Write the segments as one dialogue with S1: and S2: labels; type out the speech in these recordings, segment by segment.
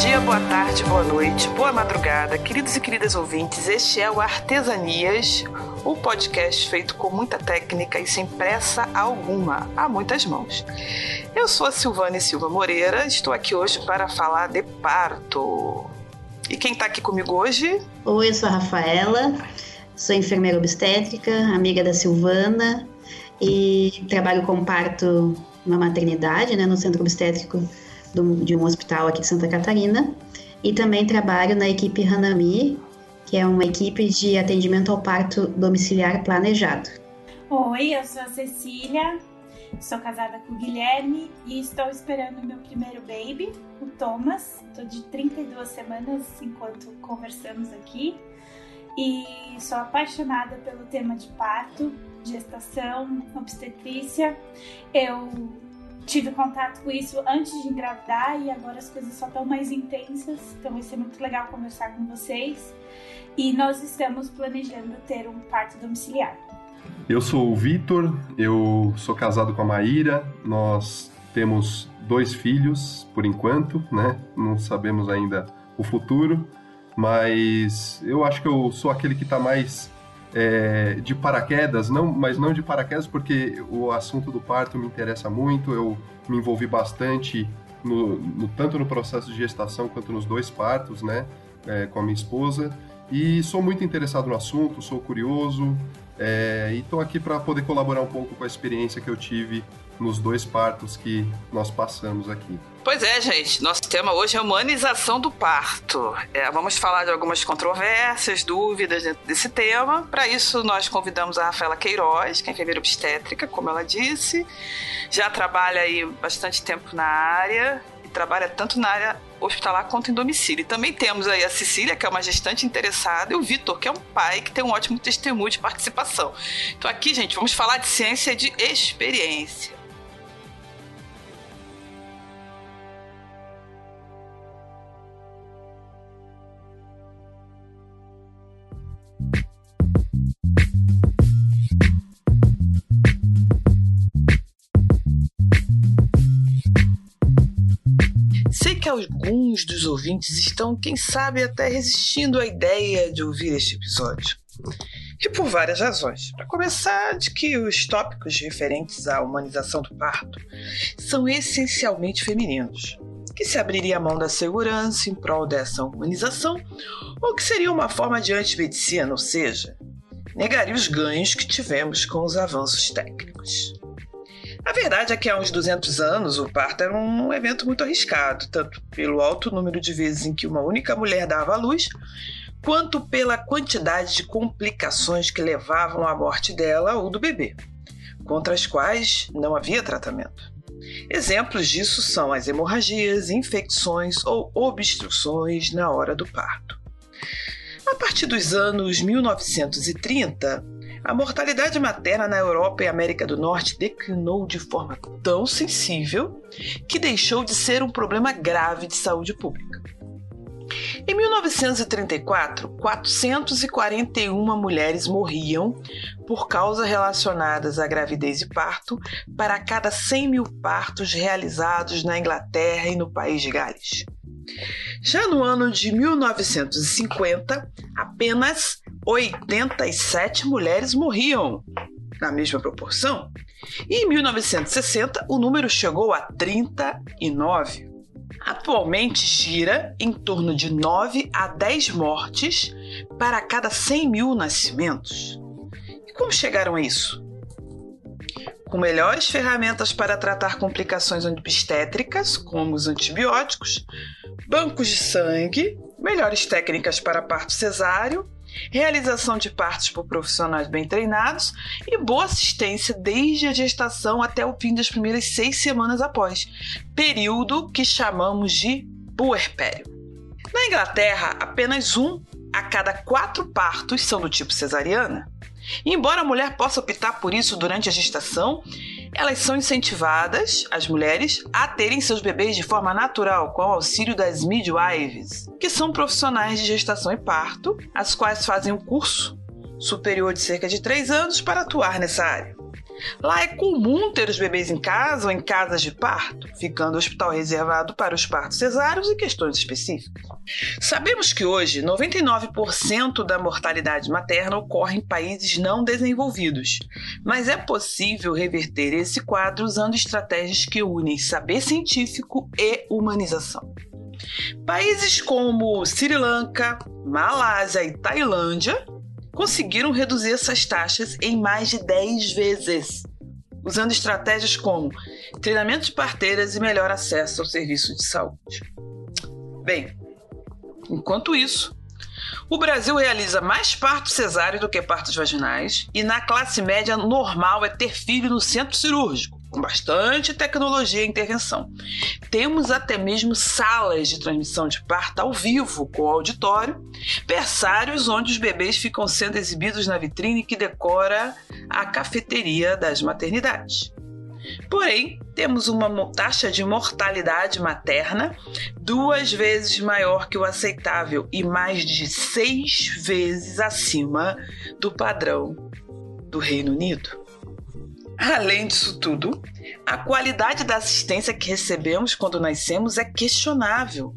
S1: dia, boa tarde, boa noite, boa madrugada, queridos e queridas ouvintes. Este é o Artesanias, o podcast feito com muita técnica e sem pressa alguma, a muitas mãos. Eu sou a Silvane Silva Moreira, estou aqui hoje para falar de parto. E quem está aqui comigo hoje?
S2: Oi, eu sou a Rafaela, sou enfermeira obstétrica, amiga da Silvana e trabalho com parto na maternidade, né, no centro obstétrico do, de um hospital aqui de Santa Catarina. E também trabalho na equipe Hanami, que é uma equipe de atendimento ao parto domiciliar planejado.
S3: Oi, eu sou a Cecília, sou casada com o Guilherme e estou esperando meu primeiro baby, o Thomas. Estou de 32 semanas enquanto conversamos aqui e sou apaixonada pelo tema de parto, gestação, obstetrícia. Eu tive contato com isso antes de engravidar e agora as coisas só estão mais intensas, então vai ser muito legal conversar com vocês. E nós estamos planejando ter um parto domiciliar.
S4: Eu sou o Vitor, eu sou casado com a Maíra, nós temos dois filhos por enquanto, né? Não sabemos ainda o futuro, mas eu acho que eu sou aquele que está mais é, de paraquedas, não, mas não de paraquedas porque o assunto do parto me interessa muito, eu me envolvi bastante no, no tanto no processo de gestação quanto nos dois partos, né, é, com a minha esposa, e sou muito interessado no assunto, sou curioso, é, e estou aqui para poder colaborar um pouco com a experiência que eu tive nos dois partos que nós passamos aqui.
S1: Pois é, gente. Nosso tema hoje é humanização do parto. É, vamos falar de algumas controvérsias, dúvidas desse tema. Para isso, nós convidamos a Rafaela Queiroz, que é enfermeira obstétrica, como ela disse. Já trabalha aí bastante tempo na área e trabalha tanto na área hospitalar quanto em domicílio. E também temos aí a Cecília, que é uma gestante interessada, e o Vitor, que é um pai que tem um ótimo testemunho de participação. Então aqui, gente, vamos falar de ciência de experiência. Que alguns dos ouvintes estão, quem sabe, até resistindo à ideia de ouvir este episódio. E por várias razões. Para começar, de que os tópicos referentes à humanização do parto são essencialmente femininos, que se abriria a mão da segurança em prol dessa humanização, ou que seria uma forma de antimedicina, ou seja, negaria os ganhos que tivemos com os avanços técnicos. A verdade é que há uns 200 anos o parto era um evento muito arriscado, tanto pelo alto número de vezes em que uma única mulher dava à luz, quanto pela quantidade de complicações que levavam à morte dela ou do bebê, contra as quais não havia tratamento. Exemplos disso são as hemorragias, infecções ou obstruções na hora do parto. A partir dos anos 1930, a mortalidade materna na Europa e América do Norte declinou de forma tão sensível que deixou de ser um problema grave de saúde pública. Em 1934, 441 mulheres morriam por causas relacionadas à gravidez e parto para cada 100 mil partos realizados na Inglaterra e no país de Gales. Já no ano de 1950, apenas 87 mulheres morriam, na mesma proporção. E em 1960, o número chegou a 39. Atualmente gira em torno de 9 a 10 mortes para cada 100 mil nascimentos. E como chegaram a isso? Com melhores ferramentas para tratar complicações obstétricas, como os antibióticos, bancos de sangue, melhores técnicas para parto cesáreo realização de partos por profissionais bem treinados e boa assistência desde a gestação até o fim das primeiras seis semanas após, período que chamamos de puerpério. Na Inglaterra, apenas um a cada quatro partos são do tipo cesariana. Embora a mulher possa optar por isso durante a gestação, elas são incentivadas, as mulheres, a terem seus bebês de forma natural com o auxílio das midwives, que são profissionais de gestação e parto, as quais fazem um curso superior de cerca de 3 anos para atuar nessa área. Lá é comum ter os bebês em casa ou em casas de parto, ficando o hospital reservado para os partos cesáreos e questões específicas. Sabemos que hoje 99% da mortalidade materna ocorre em países não desenvolvidos, mas é possível reverter esse quadro usando estratégias que unem saber científico e humanização. Países como Sri Lanka, Malásia e Tailândia conseguiram reduzir essas taxas em mais de 10 vezes, usando estratégias como treinamento de parteiras e melhor acesso ao serviço de saúde. Bem, enquanto isso, o Brasil realiza mais partos cesáreos do que partos vaginais e na classe média normal é ter filho no centro cirúrgico com bastante tecnologia e intervenção. Temos até mesmo salas de transmissão de parto ao vivo, com auditório, berçários onde os bebês ficam sendo exibidos na vitrine que decora a cafeteria das maternidades. Porém, temos uma taxa de mortalidade materna duas vezes maior que o aceitável e mais de seis vezes acima do padrão do Reino Unido. Além disso tudo, a qualidade da assistência que recebemos quando nascemos é questionável.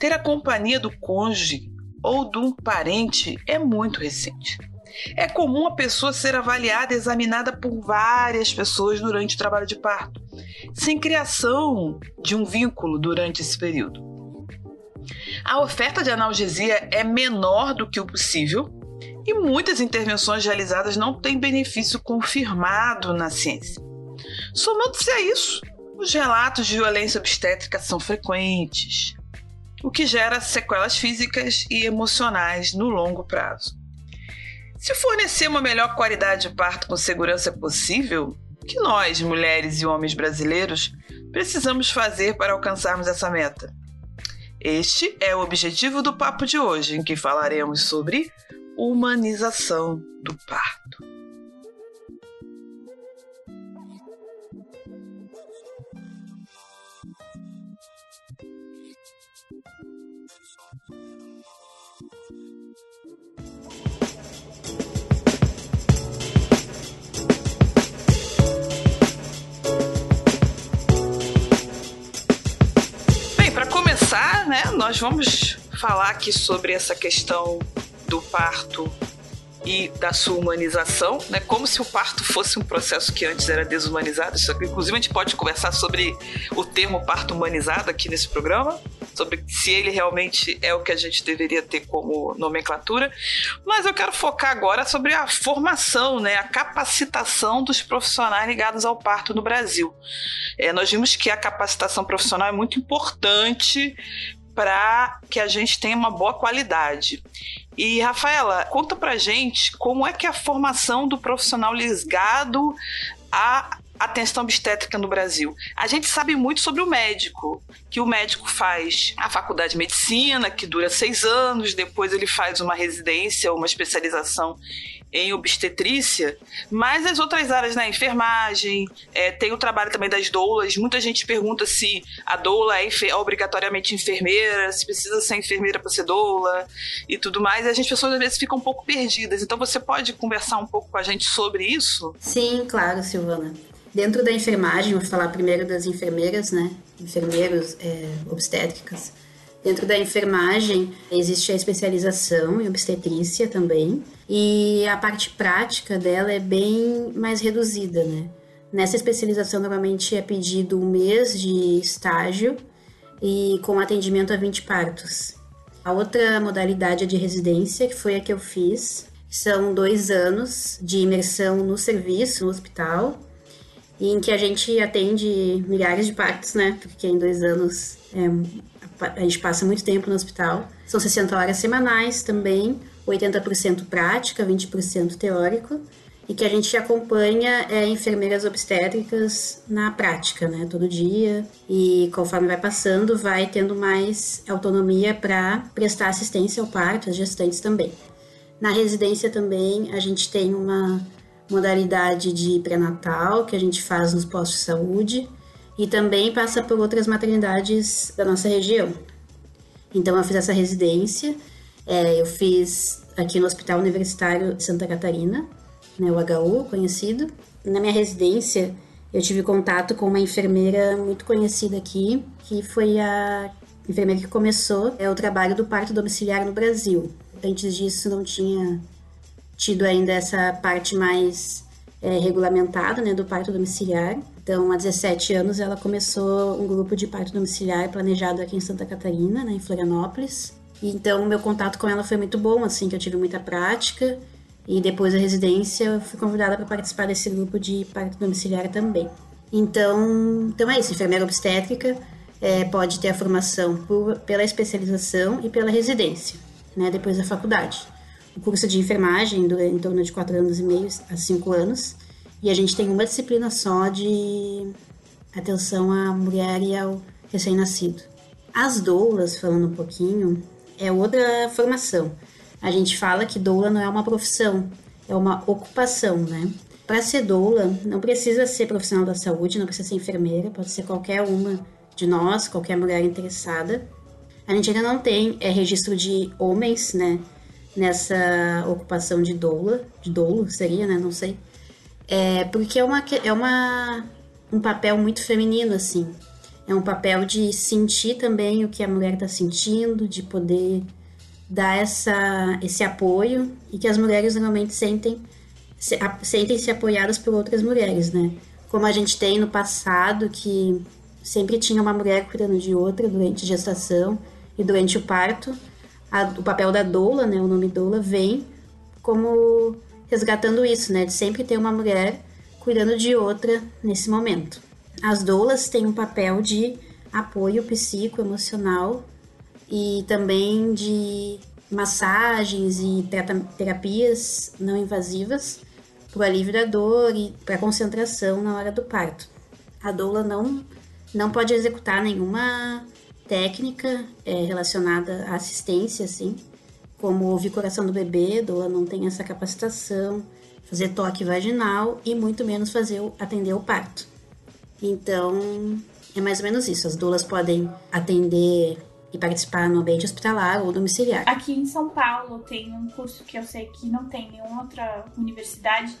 S1: Ter a companhia do cônjuge ou de um parente é muito recente. É comum a pessoa ser avaliada e examinada por várias pessoas durante o trabalho de parto, sem criação de um vínculo durante esse período. A oferta de analgesia é menor do que o possível e muitas intervenções realizadas não têm benefício confirmado na ciência. Somando-se a isso, os relatos de violência obstétrica são frequentes, o que gera sequelas físicas e emocionais no longo prazo. Se fornecer uma melhor qualidade de parto com segurança possível, que nós, mulheres e homens brasileiros, precisamos fazer para alcançarmos essa meta? Este é o objetivo do papo de hoje, em que falaremos sobre humanização do parto. Bem, para começar, né, nós vamos falar aqui sobre essa questão do parto e da sua humanização, né? Como se o parto fosse um processo que antes era desumanizado. Isso, inclusive, a gente pode conversar sobre o termo parto humanizado aqui nesse programa, sobre se ele realmente é o que a gente deveria ter como nomenclatura. Mas eu quero focar agora sobre a formação, né? A capacitação dos profissionais ligados ao parto no Brasil. É, nós vimos que a capacitação profissional é muito importante para que a gente tenha uma boa qualidade. E, Rafaela, conta pra gente como é que é a formação do profissional ligado à atenção obstétrica no Brasil. A gente sabe muito sobre o médico, que o médico faz a faculdade de medicina, que dura seis anos, depois ele faz uma residência, uma especialização em obstetrícia, mas as outras áreas, né, enfermagem, é, tem o trabalho também das doulas. Muita gente pergunta se a doula é, obrigatoriamente enfermeira, se precisa ser enfermeira para ser doula e tudo mais. E as pessoas às vezes ficam um pouco perdidas. Então você pode conversar um pouco com a gente sobre isso?
S2: Sim, claro, Silvana. Dentro da enfermagem, vou falar primeiro das enfermeiras, né? Enfermeiros é, obstétricas. Dentro da enfermagem existe a especialização em obstetrícia também, e a parte prática dela é bem mais reduzida, né? Nessa especialização normalmente é pedido um mês de estágio e com atendimento a 20 partos. A outra modalidade é de residência, que foi a que eu fiz. São dois anos de imersão no serviço, no hospital, em que a gente atende milhares de partos, né? Porque em dois anos é, a gente passa muito tempo no hospital. São 60 horas semanais também, 80% prática, 20% teórico, e que a gente acompanha é, enfermeiras obstétricas na prática, né, todo dia, e conforme vai passando, vai tendo mais autonomia para prestar assistência ao parto, as gestantes também. Na residência também a gente tem uma modalidade de pré-natal que a gente faz nos postos de saúde e também passa por outras maternidades da nossa região. Então eu fiz essa residência, é, eu fiz aqui no Hospital Universitário de Santa Catarina né, o HU conhecido. Na minha residência, eu tive contato com uma enfermeira muito conhecida aqui, que foi a enfermeira que começou é, o trabalho do parto domiciliar no Brasil. Antes disso, não tinha tido ainda essa parte mais é, regulamentada né, do parto domiciliar. Então, há 17 anos, ela começou um grupo de parto domiciliar planejado aqui em Santa Catarina, né, em Florianópolis. Então, o meu contato com ela foi muito bom, assim, que eu tive muita prática. E depois da residência, fui convidada para participar desse grupo de parto domiciliar também. Então, então é isso, enfermeira obstétrica é, pode ter a formação por, pela especialização e pela residência, né, depois da faculdade. O curso de enfermagem dura em torno de 4 anos e meio a 5 anos, e a gente tem uma disciplina só de atenção à mulher e ao recém-nascido. As doulas, falando um pouquinho, é outra formação. A gente fala que doula não é uma profissão, é uma ocupação, né? Para ser doula, não precisa ser profissional da saúde, não precisa ser enfermeira, pode ser qualquer uma de nós, qualquer mulher interessada. A gente ainda não tem é, registro de homens, né, nessa ocupação de doula, de doulo seria, né, não sei. É, porque é uma, é uma, um papel muito feminino, assim. É um papel de sentir também o que a mulher está sentindo, de poder dar essa, esse apoio e que as mulheres normalmente sentem se, sentem-se apoiadas por outras mulheres, né? Como a gente tem no passado que sempre tinha uma mulher cuidando de outra durante a gestação e durante o parto. A, o papel da doula, né, o nome doula, vem como resgatando isso, né, de sempre ter uma mulher cuidando de outra nesse momento. As doulas têm um papel de apoio psicoemocional e também de massagens e terapias não invasivas para o alívio da dor e para concentração na hora do parto. A doula não não pode executar nenhuma técnica é, relacionada à assistência, assim, como ouvir coração do bebê, doula não tem essa capacitação, fazer toque vaginal e muito menos fazer atender o parto. Então, é mais ou menos isso. As doulas podem atender e participar no ambiente hospitalar ou domiciliar.
S3: Aqui em São Paulo tem um curso que eu sei que não tem nenhuma outra universidade,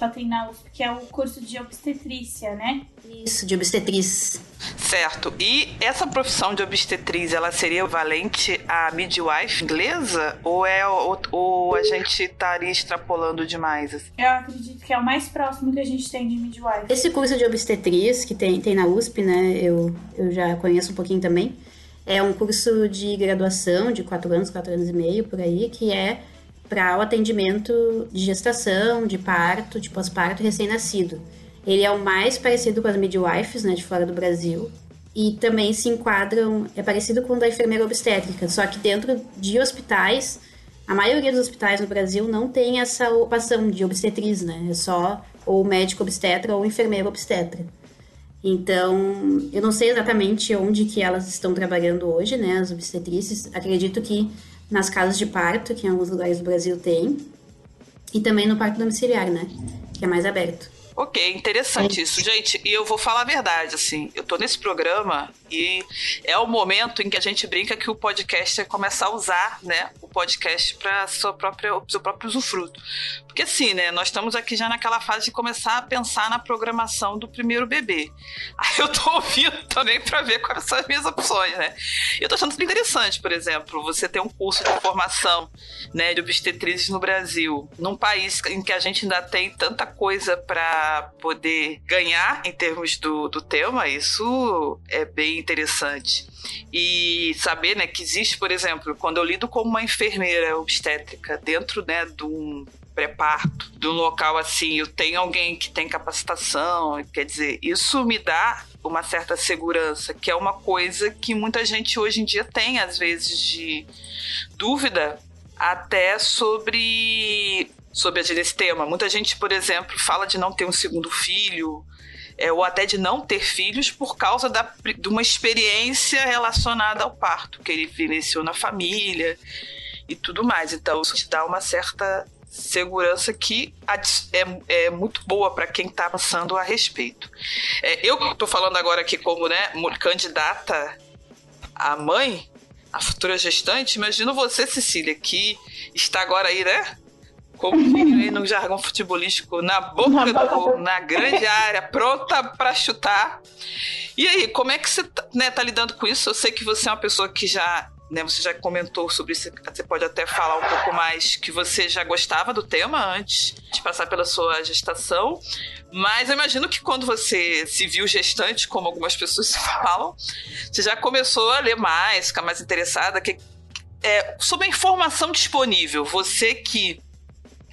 S3: só tem na USP, que é o curso de obstetrícia, né?
S2: Isso, de obstetriz.
S1: Certo. E essa profissão de obstetriz, ela seria valente à midwife inglesa? Ou, é, ou, ou a gente estaria extrapolando demais? Assim?
S3: Eu acredito que é o mais próximo que a gente tem de midwife.
S2: Esse curso de obstetriz que tem, tem na USP, né? Eu, eu já conheço um pouquinho também. É um curso de graduação de quatro anos, quatro anos e meio, por aí, que é para o atendimento de gestação, de parto, de pós-parto recém-nascido. Ele é o mais parecido com as midwives, né, de fora do Brasil. E também se enquadram, é parecido com o da enfermeira obstétrica, só que dentro de hospitais, a maioria dos hospitais no Brasil não tem essa ocupação de obstetriz, né? É só ou médico obstetra ou enfermeiro obstetra. Então, eu não sei exatamente onde que elas estão trabalhando hoje, né, as obstetrizes. Acredito que nas casas de parto, que em alguns lugares do Brasil tem, e também no parto domiciliar, né? Que é mais aberto.
S1: Ok, interessante é. isso, gente. E eu vou falar a verdade, assim. Eu tô nesse programa e é o momento em que a gente brinca que o podcast é começar a usar, né, o podcast para sua própria seu próprio usufruto. Porque assim, né, nós estamos aqui já naquela fase de começar a pensar na programação do primeiro bebê. Aí eu tô ouvindo também para ver quais são as minhas opções, né? Eu tô achando interessante, por exemplo, você ter um curso de formação, né, de obstetrizes no Brasil, num país em que a gente ainda tem tanta coisa para poder ganhar em termos do, do tema, isso é bem interessante. E saber né, que existe, por exemplo, quando eu lido como uma enfermeira obstétrica dentro né, de um pré-parto, de um local assim, eu tenho alguém que tem capacitação, quer dizer, isso me dá uma certa segurança, que é uma coisa que muita gente hoje em dia tem, às vezes, de dúvida até sobre sobre esse tema. Muita gente, por exemplo, fala de não ter um segundo filho, é, ou até de não ter filhos por causa da, de uma experiência relacionada ao parto, que ele vivenciou na família e tudo mais. Então, isso te dá uma certa segurança que é, é muito boa para quem está pensando a respeito. É, eu estou falando agora aqui como né, candidata a mãe, a futura gestante, imagino você, Cecília, que está agora aí, né? Como diria no jargão futebolístico, na boca do gol, na grande área, pronta para chutar. E aí, como é que você tá, né, tá lidando com isso? Eu sei que você é uma pessoa que já né, você já comentou sobre isso, você pode até falar um pouco mais que você já gostava do tema antes de passar pela sua gestação, mas eu imagino que quando você se viu gestante, como algumas pessoas falam, você já começou a ler mais, ficar mais interessada que, é, sobre a informação disponível. Você que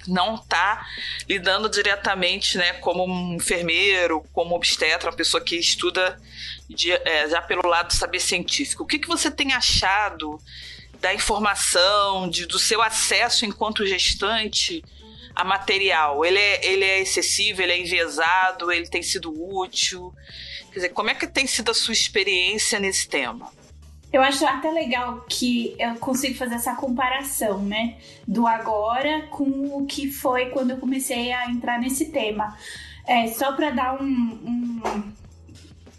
S1: não está lidando diretamente né, como um enfermeiro, como obstetra, uma pessoa que estuda de, é, já pelo lado do saber científico. O que, que você tem achado da informação, de, do seu acesso enquanto gestante a material? Ele é, ele é excessivo, ele é enviesado, ele tem sido útil? Quer dizer, como é que tem sido a sua experiência nesse tema?
S3: Eu acho até legal que eu consigo fazer essa comparação, né? Do agora com o que foi quando eu comecei a entrar nesse tema. É, só para dar um, um,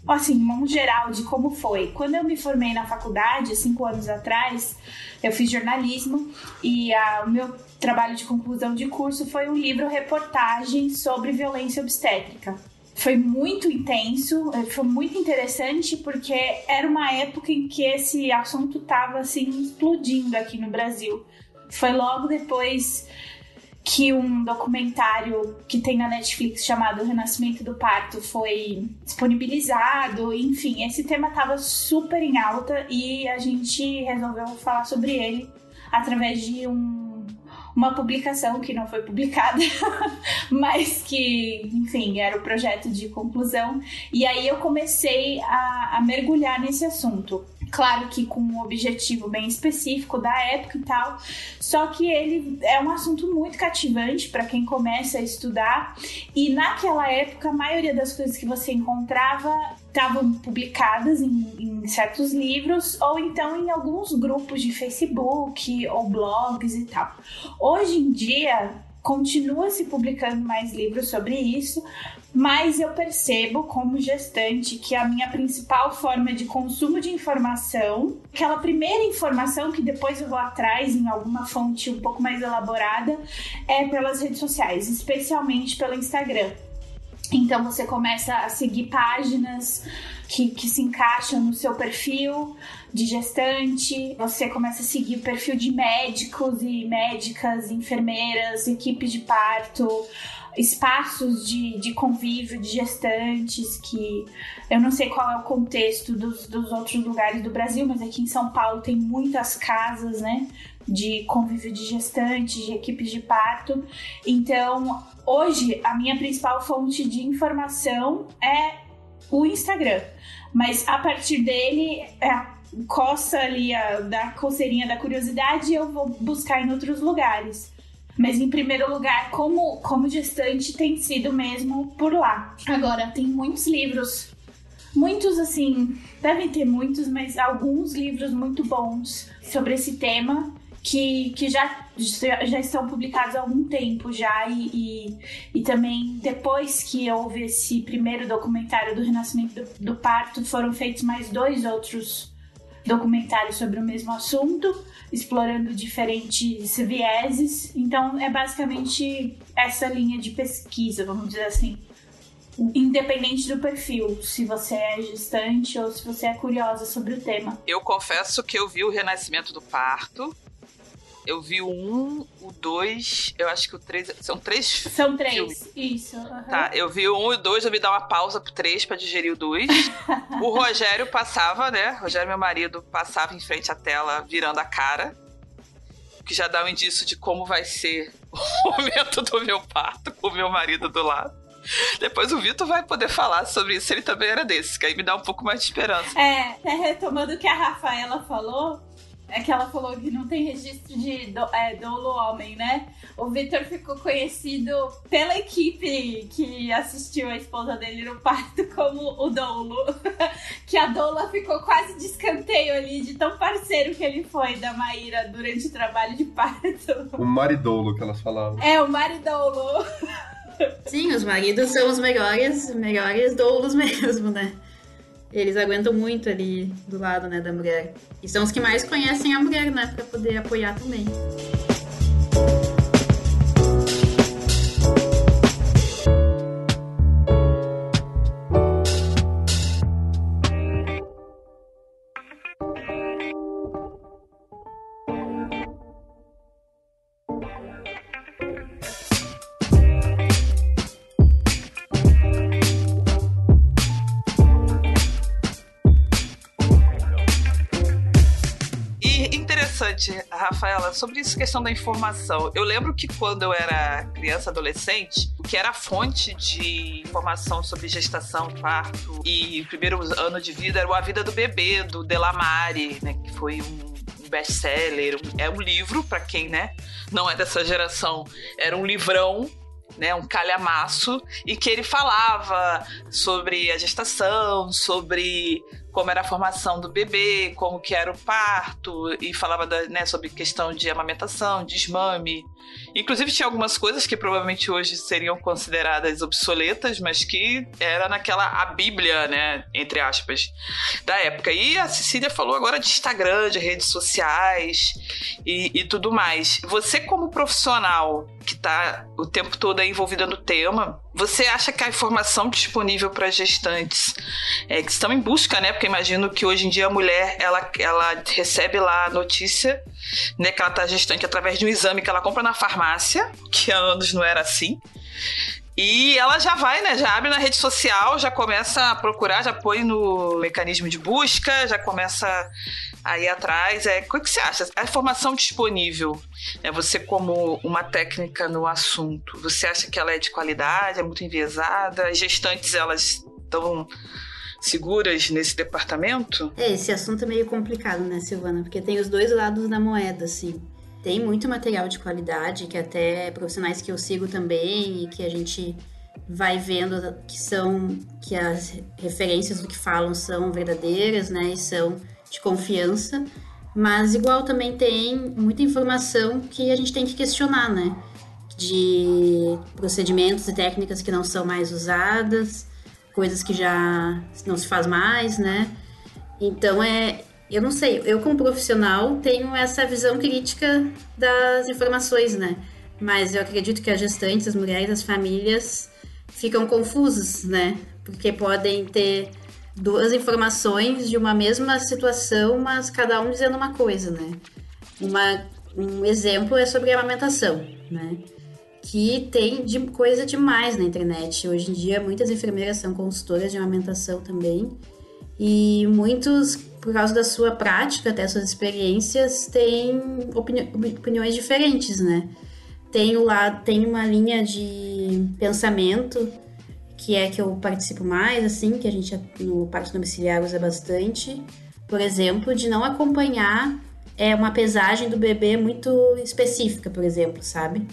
S3: assim, um geral de como foi. Quando eu me formei na faculdade, cinco anos atrás, eu fiz jornalismo e a, o meu trabalho de conclusão de curso foi um livro reportagem sobre violência obstétrica foi muito intenso, eh, foi muito interessante porque era uma época em que esse assunto estava assim explodindo aqui no Brasil. Foi logo depois que um documentário que tem na Netflix chamado Renascimento do Parto foi disponibilizado. Enfim, esse tema estava super em alta e a gente resolveu falar sobre ele através de um uma publicação que não foi publicada, mas que, enfim, era o projeto de conclusão. E aí eu comecei a, a mergulhar nesse assunto. Claro que com um objetivo bem específico da época e tal, só que ele é um assunto muito cativante para quem começa a estudar. E naquela época, a maioria das coisas que você encontrava estavam publicadas em, em, certos livros ou então em alguns grupos de Facebook ou blogs e tal. Hoje em dia, continua se publicando mais livros sobre isso, mas eu percebo como gestante que a minha principal forma de consumo de informação, aquela primeira informação que depois eu vou atrás em alguma fonte um pouco mais elaborada, é pelas redes sociais, especialmente pelo Instagram. Então você começa a seguir páginas que, que se encaixam no seu perfil de gestante, você começa a seguir o perfil de médicos e médicas, enfermeiras, equipes de parto, espaços de, de convívio de gestantes, que eu não sei qual é o contexto dos, dos outros lugares do Brasil, mas aqui em São Paulo tem muitas casas, né? De convívio de gestantes, de equipes de parto. Então, hoje, a minha principal fonte de informação é o Instagram. Mas a partir dele, é, coça ali a, da coceirinha da curiosidade, eu vou buscar em outros lugares. Mas em primeiro lugar, como, como gestante, tem sido mesmo por lá. Agora, tem muitos livros, muitos assim, devem ter muitos, mas alguns livros muito bons sobre esse tema que, que já, já estão publicados há algum tempo já e, e, e, também depois que houve esse primeiro documentário do Renascimento do, do Parto foram feitos mais dois outros documentários sobre o mesmo assunto explorando diferentes vieses então é basicamente essa linha de pesquisa vamos dizer assim independente do perfil, se você é gestante ou se você é curiosa sobre o tema.
S1: Eu confesso que eu vi o Renascimento do Parto eu vi o 1, o 2, eu acho que o 3. São três
S3: São três, filmes. isso. Uhum.
S1: Tá, eu vi o 1 e o 2, eu vi dar uma pausa pro 3 pra digerir o 2. o Rogério passava, né? Rogério, meu marido, passava em frente à tela virando a cara. Que já dá um indício de como vai ser o momento do meu parto com o meu marido do lado. Depois o Vitor vai poder falar sobre isso, ele também era desse, que aí me dá um pouco mais de esperança.
S3: É, retomando o que a Rafaela falou, é que ela falou que não tem registro de do, é, dolo homem, né? O Victor ficou conhecido pela equipe que assistiu a esposa dele no parto como o dolo. que a doula ficou quase de escanteio ali, de tão parceiro que ele foi da Maíra durante o trabalho de parto.
S4: O maridolo que elas falavam.
S3: É, o maridolo.
S2: Sim, os maridos são os melhores, melhores doulos mesmo, né? Eles aguentam muito ali do lado, né, da mulher. E são os que mais conhecem a mulher, né, para poder apoiar também.
S1: Interessante, Rafaela, sobre essa questão da informação. Eu lembro que quando eu era criança, adolescente, o que era fonte de informação sobre gestação, parto e primeiro ano de vida era o A Vida do Bebê, do Delamare, né, que foi um best-seller, é um livro para quem, né, não é dessa geração, era um livrão né, um calhamaço, e que ele falava sobre a gestação, sobre como era a formação do bebê, como que era o parto, e falava da, né, sobre questão de amamentação, desmame. Inclusive tinha algumas coisas que provavelmente hoje seriam consideradas obsoletas, mas que era naquela a bíblia, né, entre aspas, da época. E a Cecília falou agora de Instagram, de redes sociais e, e tudo mais. Você como profissional que está o tempo todo envolvida no tema, você acha que a informação disponível para gestantes é, que estão em busca, né? Porque imagino que hoje em dia a mulher ela, ela recebe lá a notícia, né, que ela está gestante através de um exame que ela compra na farmácia, que há anos não era assim. E ela já vai, né? Já abre na rede social, já começa a procurar, já põe no mecanismo de busca, já começa aí atrás. É, o que você acha? A informação disponível, né, você como uma técnica no assunto, você acha que ela é de qualidade, é muito enviesada? As gestantes, elas estão seguras nesse departamento?
S2: É, esse assunto é meio complicado, né, Silvana? Porque tem os dois lados da moeda, assim. Tem muito material de qualidade, que até profissionais que eu sigo também e que a gente vai vendo que são que as referências do que falam são verdadeiras, né, e são de confiança, mas igual também tem muita informação que a gente tem que questionar, né? De procedimentos e técnicas que não são mais usadas, coisas que já não se faz mais, né? Então é, eu não sei, eu como profissional tenho essa visão crítica das informações, né? Mas eu acredito que as gestantes, as mulheres, as famílias ficam confusos, né? Porque podem ter duas informações de uma mesma situação, mas cada um dizendo uma coisa, né? Uma, um exemplo é sobre a amamentação, né? Que tem de coisa demais na internet. Hoje em dia, muitas enfermeiras são consultoras de amamentação também. E muitos, por causa da sua prática, até suas experiências, têm opini opiniões diferentes, né? Tem, lá, tem uma linha de pensamento que é que eu participo mais, assim, que a gente no parto domiciliar usa bastante, por exemplo, de não acompanhar é uma pesagem do bebê muito específica, por exemplo, sabe?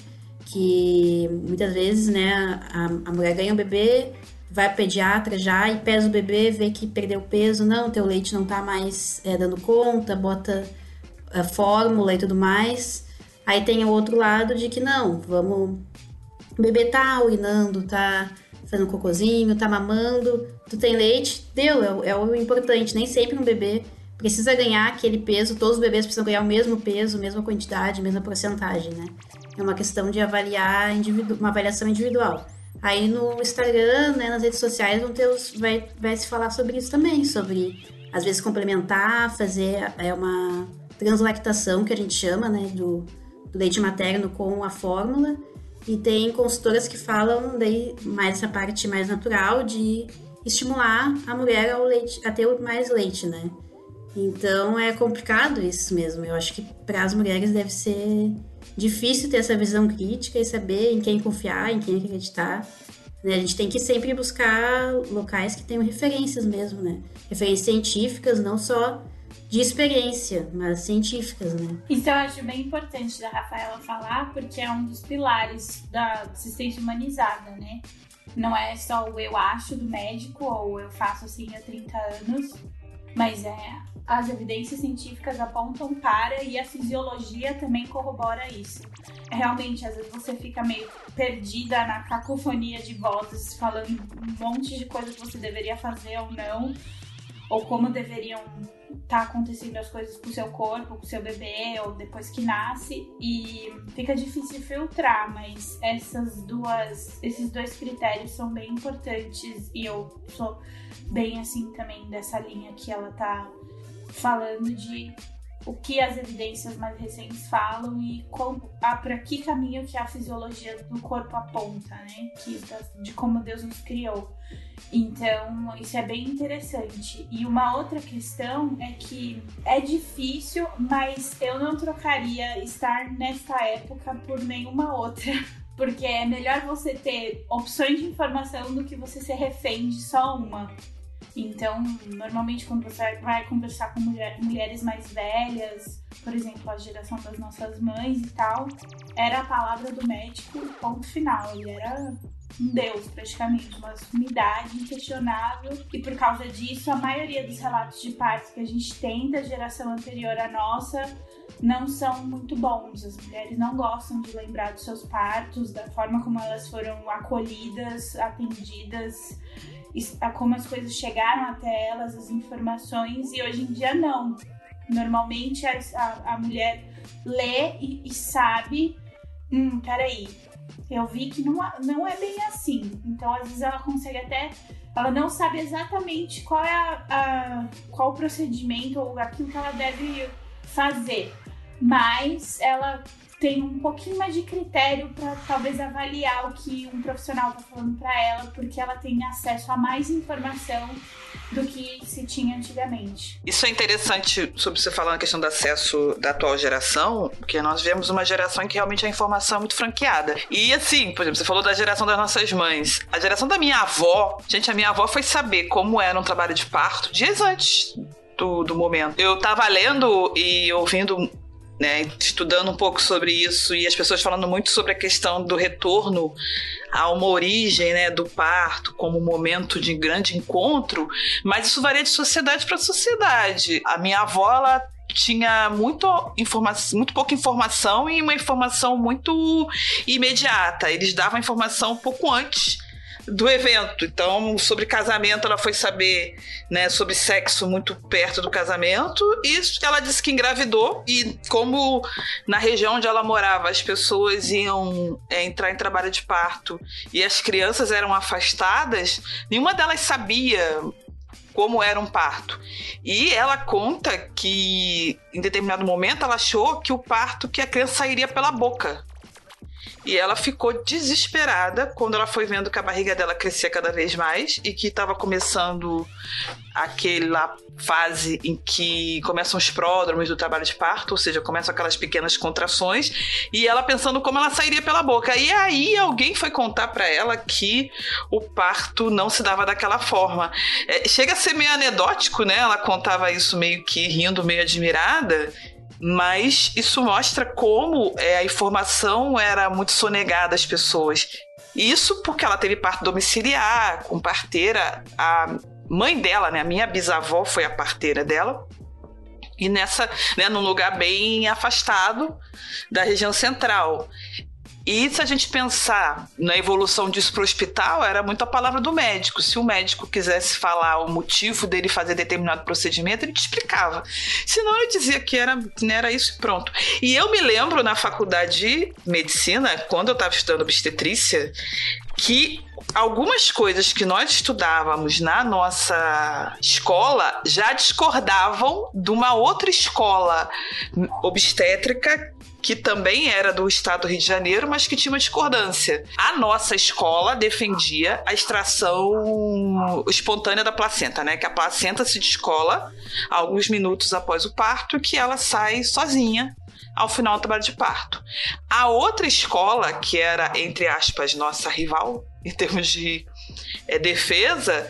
S2: Que muitas vezes, né, a, a mulher ganha o bebê, vai ao pediatra já e pesa o bebê, vê que perdeu peso, não, teu leite não tá mais é, dando conta, bota a fórmula e tudo mais. Aí tem o outro lado de que não, vamos. O bebê tá urinando, tá fazendo cocôzinho, tá mamando, tu tem leite, deu, é, é o importante. Nem sempre um bebê precisa ganhar aquele peso, todos os bebês precisam ganhar o mesmo peso, mesma quantidade, mesma porcentagem, né? É uma questão de avaliar uma avaliação individual. Aí no Instagram, né, nas redes sociais, vão ter os, vai, vai se falar sobre isso também, sobre às vezes complementar, fazer é uma translactação que a gente chama, né, do, do leite materno com a fórmula e tem consultoras que falam daí mais essa parte mais natural de estimular a mulher ao leite, a ter mais leite, né? Então é complicado isso mesmo. Eu acho que para as mulheres deve ser difícil ter essa visão crítica e saber em quem confiar, em quem acreditar. Né? A gente tem que sempre buscar locais que tenham referências mesmo, né? Referências científicas, não só de experiência, mas científicas, né?
S3: Isso eu acho bem importante da Rafaela falar, porque é um dos pilares da assistência humanizada, né? Não é só o eu acho do médico ou eu faço assim há 30 anos, mas é as evidências científicas apontam para e a fisiologia também corrobora isso. É, realmente, às vezes você fica meio perdida na cacofonia de vozes falando um monte de coisas que você deveria fazer ou não, ou como deveriam tá acontecendo as coisas com o seu corpo, com o seu bebê, ou depois que nasce, e fica difícil filtrar, mas essas duas, esses dois critérios são bem importantes e eu sou bem assim também dessa linha que ela tá falando de o que as evidências mais recentes falam e para que caminho que a fisiologia do corpo aponta, né? Que, de como Deus nos criou. Então, isso é bem interessante. E uma outra questão é que é difícil, mas eu não trocaria estar nesta época por nenhuma outra. Porque é melhor você ter opções de informação do que você ser refém de só uma. Então, normalmente quando você vai conversar com mulher, mulheres mais velhas, por exemplo, a geração das nossas mães e tal, era a palavra do médico, ponto final. Ele era um deus, praticamente, uma sumidade inquestionável. E por causa disso, a maioria dos relatos de partos que a gente tem da geração anterior à nossa não são muito bons. As mulheres não gostam de lembrar dos seus partos, da forma como elas foram acolhidas, atendidas como as coisas chegaram até elas, as informações, e hoje em dia não. Normalmente a, a, a mulher lê e, e, sabe, hum, peraí, eu vi que não, não é bem assim. Então, às vezes, ela consegue até. Ela não sabe exatamente qual é a, a qual o procedimento ou aquilo que ela deve fazer. Mas ela tem um pouquinho mais de critério para talvez avaliar o que um profissional está falando para ela, porque ela tem acesso a mais informação do que se tinha antigamente.
S1: Isso é interessante sobre você falar na questão do acesso da atual geração, porque nós vemos uma geração em que realmente a informação é muito franqueada. E assim, por exemplo, você falou da geração das nossas mães. A geração da minha avó, gente, a minha avó foi saber como era um trabalho de parto dias antes do, do momento. Eu tava lendo e ouvindo né, estudando um pouco sobre isso e as pessoas falando muito sobre a questão do retorno a uma origem né, do parto como um momento de grande encontro, mas isso varia de sociedade para sociedade. A minha avó ela tinha muito, informação, muito pouca informação e uma informação muito imediata. Eles davam a informação um pouco antes do evento. Então, sobre casamento, ela foi saber né, sobre sexo muito perto do casamento e ela disse que engravidou. E como na região onde ela morava as pessoas iam é, entrar em trabalho de parto e as crianças eram afastadas, nenhuma delas sabia como era um parto. E ela conta que em determinado momento ela achou que o parto que a criança sairia pela boca. E ela ficou desesperada quando ela foi vendo que a barriga dela crescia cada vez mais e que estava começando aquela fase em que começam os pródromos do trabalho de parto, ou seja, começam aquelas pequenas contrações, e ela pensando como ela sairia pela boca. E aí alguém foi contar para ela que o parto não se dava daquela forma. É, chega a ser meio anedótico, né? Ela contava isso meio que rindo, meio admirada mas isso mostra como é, a informação era muito sonegada às pessoas. Isso porque ela teve parto domiciliar, com parteira. A mãe dela, né, a minha bisavó foi a parteira dela. E nessa, né, num lugar bem afastado da região central. E se a gente pensar na evolução disso para o hospital, era muito a palavra do médico. Se o médico quisesse falar o motivo dele fazer determinado procedimento, ele te explicava. Senão ele dizia que era, né, era isso e pronto. E eu me lembro na faculdade de medicina, quando eu estava estudando obstetrícia, que algumas coisas que nós estudávamos na nossa escola já discordavam de uma outra escola obstétrica que também era do estado do Rio de Janeiro, mas que tinha uma discordância. A nossa escola defendia a extração espontânea da placenta, né? Que a placenta se descola alguns minutos após o parto e que ela sai sozinha ao final do trabalho de parto. A outra escola, que era, entre aspas, nossa rival, em termos de é, defesa,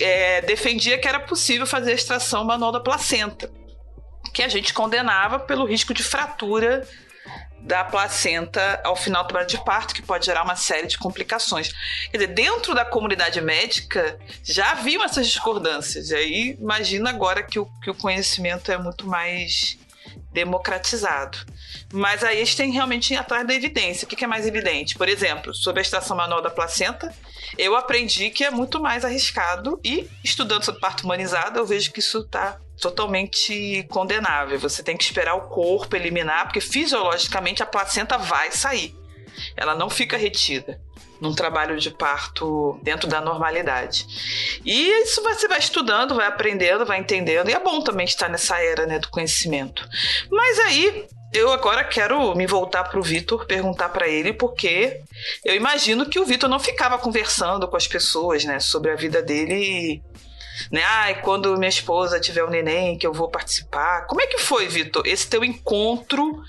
S1: é, defendia que era possível fazer a extração manual da placenta, que a gente condenava pelo risco de fratura da placenta ao final do trabalho de parto, que pode gerar uma série de complicações. Quer dizer, dentro da comunidade médica já haviam essas discordâncias. E aí imagina agora que o, que o conhecimento é muito mais democratizado. Mas aí a gente tem realmente atrás da evidência. O que é mais evidente? Por exemplo, sobre a extração manual da placenta, eu aprendi que é muito mais arriscado e, estudando sobre parto humanizado, eu vejo que isso está totalmente condenável. Você tem que esperar o corpo eliminar, porque fisiologicamente a placenta vai sair. Ela não fica retida num trabalho de parto dentro da normalidade. E isso você vai estudando, vai aprendendo, vai entendendo, e é bom também estar nessa era né, do conhecimento. Mas aí eu agora quero me voltar para o Vitor, perguntar para ele, porque eu imagino que o Vitor não ficava conversando com as pessoas, né, sobre a vida dele, né? Ah, quando minha esposa tiver um neném, que eu vou participar. Como é que foi, Vitor, esse teu encontro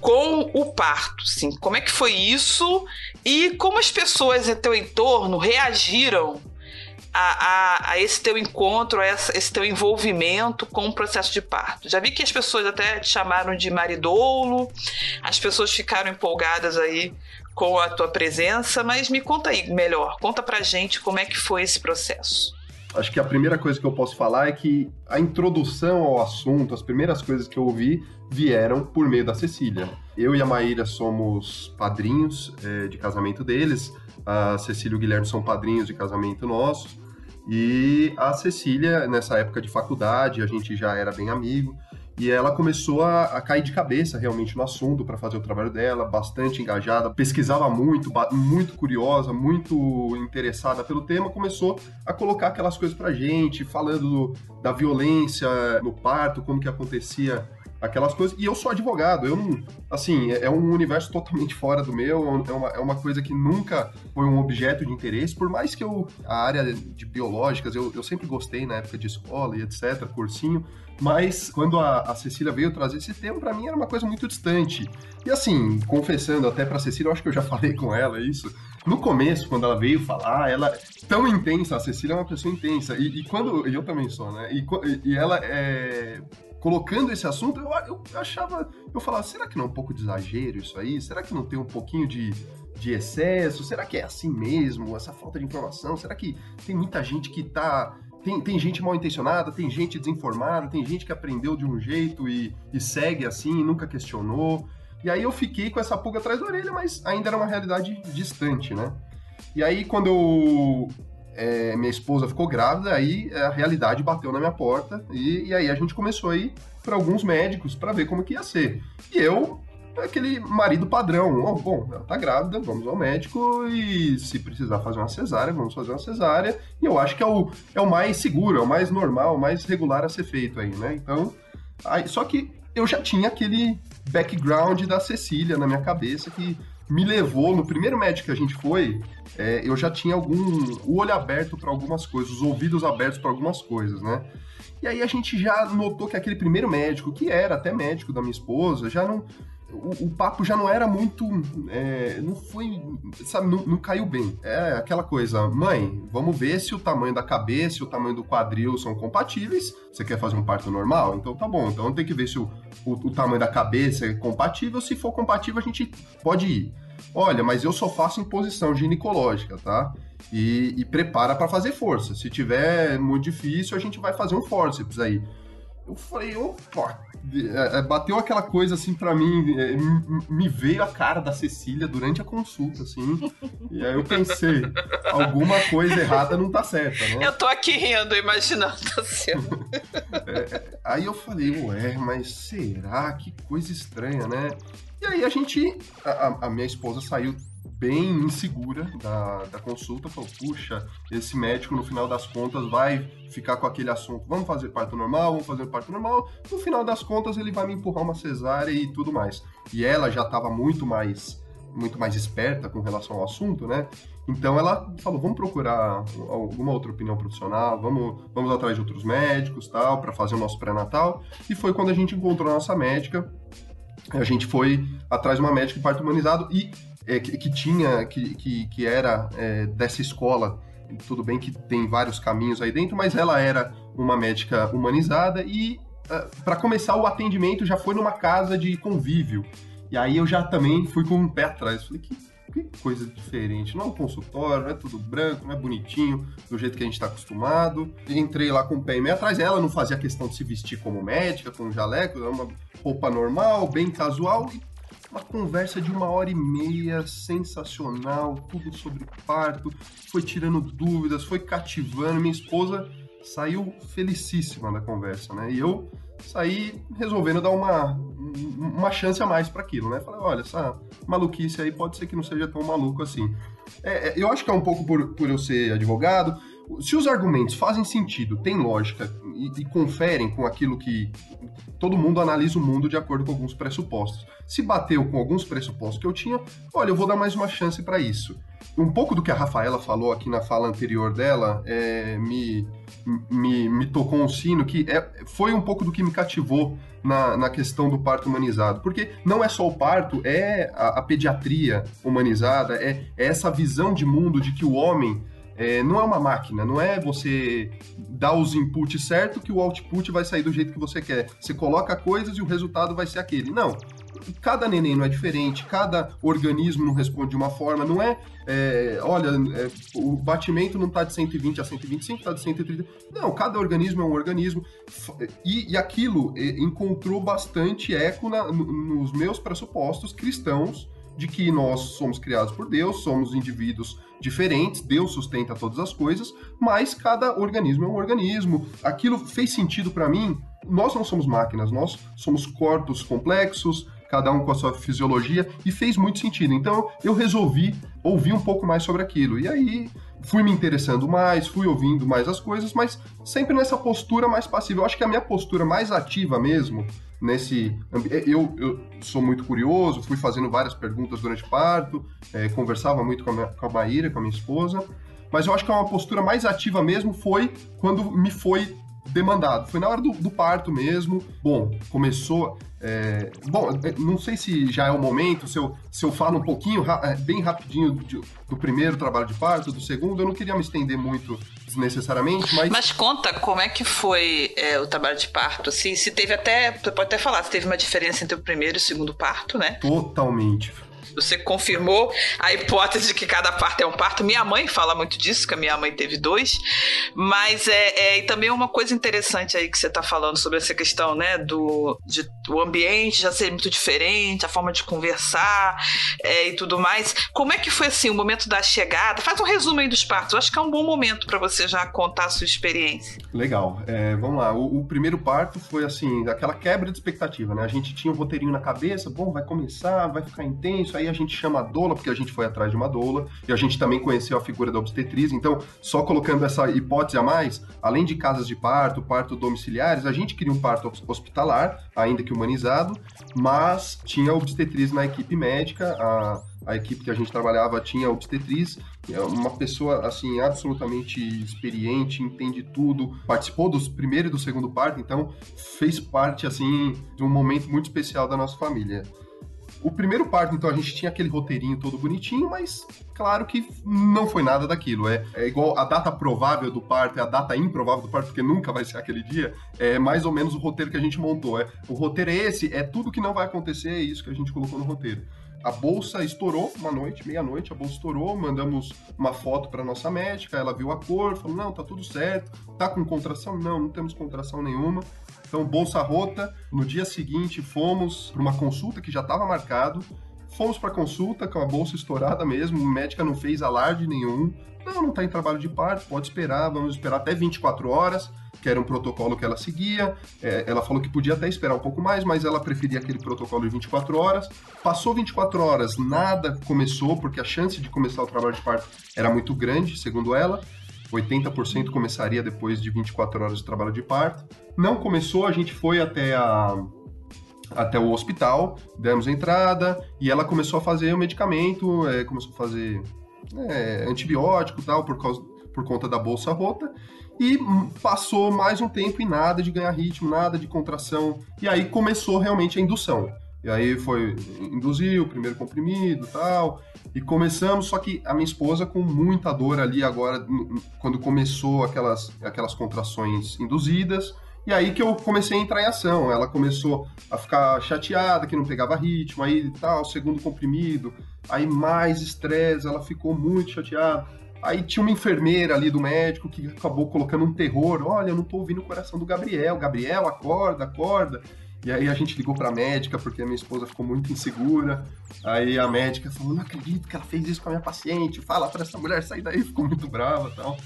S1: com o parto, sim? Como é que foi isso e como as pessoas em teu entorno reagiram a, a, a, esse teu encontro, a esse teu envolvimento com o processo de parto. Já vi que as pessoas até te chamaram de maridoulo, as pessoas ficaram empolgadas aí com a tua presença, mas me conta aí melhor, conta pra gente como é que foi esse processo.
S4: Acho que a primeira coisa que eu posso falar é que a introdução ao assunto, as primeiras coisas que eu ouvi vieram por meio da Cecília. Eu e a Maíra somos padrinhos é, de casamento deles, a Cecília e o Guilherme são padrinhos de casamento nossos. E a Cecília, nessa época de faculdade, a gente já era bem amigo, e ela começou a, a cair de cabeça realmente no assunto para fazer o trabalho dela, bastante engajada, pesquisava muito, muito curiosa, muito interessada pelo tema, começou a colocar aquelas coisas pra gente, falando do, da violência no parto, como que acontecia aquelas coisas. E eu sou advogado, eu não. Assim, é, é um universo totalmente fora do meu, é uma, é uma coisa que nunca foi um objeto de interesse, por mais que eu. A área de biológicas, eu, eu sempre gostei na época de escola e etc., cursinho. Mas quando a, a Cecília veio trazer esse tema, para mim era uma coisa muito distante. E assim, confessando até pra Cecília, eu acho que eu já falei com ela isso. No começo, quando ela veio falar, ela tão intensa, a Cecília é uma pessoa intensa. E, e quando. E eu também sou, né? E, e ela é colocando esse assunto, eu, eu achava, eu falava, será que não é um pouco de exagero isso aí? Será que não tem um pouquinho de, de excesso? Será que é assim mesmo? Essa falta de informação? Será que tem muita gente que tá. Tem, tem gente mal intencionada, tem gente desinformada, tem gente que aprendeu de um jeito e, e segue assim, e nunca questionou. E aí eu fiquei com essa pulga atrás da orelha, mas ainda era uma realidade distante, né? E aí, quando eu é, minha esposa ficou grávida, aí a realidade bateu na minha porta e, e aí a gente começou a ir para alguns médicos para ver como que ia ser. E eu, aquele marido padrão, oh, bom, ela tá grávida, vamos ao médico e se precisar fazer uma cesárea, vamos fazer uma cesárea. E eu acho que é o, é o mais seguro, é o mais normal, o mais regular a ser feito aí, né? Então, aí, só que eu já tinha aquele background da Cecília na minha cabeça que me levou, no primeiro médico que a gente foi, é, eu já tinha algum o olho aberto para algumas coisas, os ouvidos abertos para algumas coisas, né? E aí a gente já notou que aquele primeiro médico, que era até médico da minha esposa, já não o, o, papo já não era muito. É, não foi. Sabe, não, não, caiu bem. É aquela coisa, mãe, vamos ver se o tamanho da cabeça e o tamanho do quadril são compatíveis. Você quer fazer um parto normal? Então tá bom. Então tem que ver se o, o, o tamanho da cabeça é compatível. Se for compatível, a gente pode ir. Olha, mas eu só faço em posição ginecológica, tá? E, e prepara para fazer força. Se tiver muito difícil, a gente vai fazer um forceps aí. Eu falei, opa, bateu aquela coisa assim para mim, é, me veio a cara da Cecília durante a consulta, assim. E aí eu pensei, alguma coisa errada não tá certa, né?
S1: Eu tô aqui rindo, imaginando assim.
S4: é, aí eu falei, ué, mas será? Que coisa estranha, né? E aí a gente, a, a minha esposa saiu bem insegura da, da consulta, falou, puxa, esse médico no final das contas vai ficar com aquele assunto, vamos fazer parto normal, vamos fazer parto normal, no final das contas ele vai me empurrar uma cesárea e tudo mais. E ela já estava muito mais muito mais esperta com relação ao assunto, né? Então ela falou, vamos procurar alguma outra opinião profissional, vamos, vamos atrás de outros médicos, tal, para fazer o nosso pré-natal. E foi quando a gente encontrou a nossa médica. A gente foi atrás de uma médica de parto humanizado e é, que, que, tinha, que, que, que era é, dessa escola. Tudo bem que tem vários caminhos aí dentro, mas ela era uma médica humanizada e, é, para começar, o atendimento já foi numa casa de convívio. E aí eu já também fui com um pé atrás. Falei, que, que coisa diferente. Não é um consultório, não é tudo branco, não é bonitinho, do jeito que a gente está acostumado. Entrei lá com o pé e meio atrás. Ela não fazia questão de se vestir como médica, com um jaleco, uma roupa normal, bem casual. E uma conversa de uma hora e meia, sensacional, tudo sobre parto, foi tirando dúvidas, foi cativando. Minha esposa saiu felicíssima da conversa, né? E eu saí resolvendo dar uma, uma chance a mais para aquilo, né? Falei, olha, essa maluquice aí pode ser que não seja tão maluco assim. É, é, eu acho que é um pouco por, por eu ser advogado. Se os argumentos fazem sentido, têm lógica e, e, conferem com aquilo que todo mundo analisa o mundo de acordo com alguns pressupostos. Se bateu com alguns pressupostos que eu tinha, olha, eu vou dar mais uma chance para isso. Um pouco do que a Rafaela falou aqui na fala anterior dela é, me, me, me tocou um sino que é, foi um pouco do que me cativou na, na questão do parto humanizado. Porque não é só o parto, é a, a pediatria humanizada, é, é essa visão de mundo de que o homem é, não é uma máquina, não é você dar os inputs certo que o output vai sair do jeito que você quer. Você coloca coisas e o resultado vai ser aquele. Não. Cada neném não é diferente, cada organismo não responde de uma forma, não é, é olha, é, o batimento não está de 120 a 125, está de 130. Não, cada organismo é um organismo. E, e aquilo é, encontrou bastante eco na, nos meus pressupostos cristãos de que nós somos criados por Deus, somos indivíduos diferentes, Deus sustenta todas as coisas, mas cada organismo é um organismo. Aquilo fez sentido para mim. Nós não somos máquinas, nós somos corpos complexos, cada um com a sua fisiologia, e fez muito sentido. Então eu resolvi ouvir um pouco mais sobre aquilo. E aí fui me interessando mais, fui ouvindo mais as coisas, mas sempre nessa postura mais passiva. Eu acho que a minha postura mais ativa mesmo nesse eu, eu sou muito curioso, fui fazendo várias perguntas durante o parto, é, conversava muito com a, minha, com a Maíra, com a minha esposa, mas eu acho que uma postura mais ativa mesmo foi quando me foi demandado. Foi na hora do, do parto mesmo. Bom, começou. É, bom, é, não sei se já é o momento, se eu, se eu falo um pouquinho, é, bem rapidinho, do primeiro trabalho de parto, do segundo. Eu não queria me estender muito desnecessariamente, mas.
S1: Mas conta como é que foi é, o trabalho de parto, assim, se teve até. Você pode até falar, se teve uma diferença entre o primeiro e o segundo parto, né?
S4: Totalmente.
S1: Você confirmou a hipótese de que cada parto é um parto. Minha mãe fala muito disso, que a minha mãe teve dois. Mas é, é e também uma coisa interessante aí que você está falando sobre essa questão, né, do de, ambiente já ser muito diferente, a forma de conversar é, e tudo mais. Como é que foi assim o momento da chegada? Faz um resumo aí dos partos. Eu acho que é um bom momento para você já contar a sua experiência.
S4: Legal. É, vamos lá. O, o, primeiro parto foi assim, aquela quebra de expectativa, né? A gente tinha um roteirinho na cabeça, bom, vai começar, vai ficar intenso, aí aí a gente chama doula, porque a gente foi atrás de uma doula, e a gente também conheceu a figura da obstetriz. Então, só colocando essa hipótese a mais, além de casas de parto, parto domiciliares, a gente queria um parto hospitalar, ainda que humanizado, mas tinha obstetriz na equipe médica, a a equipe que a gente trabalhava tinha obstetriz, é uma pessoa assim absolutamente experiente, entende tudo, participou dos primeiro e do segundo parto, então fez parte assim de um momento muito especial da nossa família. O primeiro parto, então, a gente tinha aquele roteirinho todo bonitinho, mas claro que não foi nada daquilo. É, é igual a data provável do parto, é a data improvável do parto, porque nunca vai ser aquele dia. É mais ou menos o roteiro que a gente montou. É, o roteiro é esse, é tudo que não vai acontecer, é isso que a gente colocou no roteiro. A bolsa estourou uma noite, meia-noite, a bolsa estourou, mandamos uma foto para nossa médica, ela viu a cor, falou: "Não, tá tudo certo. Tá com contração? Não, não temos contração nenhuma". Então, bolsa rota. No dia seguinte, fomos para uma consulta que já estava marcado. Fomos para consulta com a bolsa estourada mesmo. A médica não fez alarde nenhum. Não, não está em trabalho de parto, pode esperar. Vamos esperar até 24 horas, que era um protocolo que ela seguia. É, ela falou que podia até esperar um pouco mais, mas ela preferia aquele protocolo de 24 horas. Passou 24 horas, nada começou, porque a chance de começar o trabalho de parto era muito grande, segundo ela. 80% começaria depois de 24 horas de trabalho de parto. Não começou, a gente foi até a até o hospital, demos entrada e ela começou a fazer o medicamento, é, começou a fazer é, antibiótico tal por causa por conta da bolsa rota e passou mais um tempo e nada de ganhar ritmo, nada de contração e aí começou realmente a indução. E aí foi induzir o primeiro comprimido tal. E começamos, só que a minha esposa com muita dor ali agora, quando começou aquelas, aquelas contrações induzidas. E aí que eu comecei a entrar em ação. Ela começou a ficar chateada, que não pegava ritmo, aí tal, segundo comprimido, aí mais estresse, ela ficou muito chateada. Aí tinha uma enfermeira ali do médico que acabou colocando um terror. Olha, eu não tô ouvindo o coração do Gabriel. Gabriel, acorda, acorda. E aí a gente ligou pra médica, porque a minha esposa ficou muito insegura. Aí a médica falou: Não acredito que ela fez isso com a minha paciente, fala pra essa mulher sair daí, ficou muito brava e tal.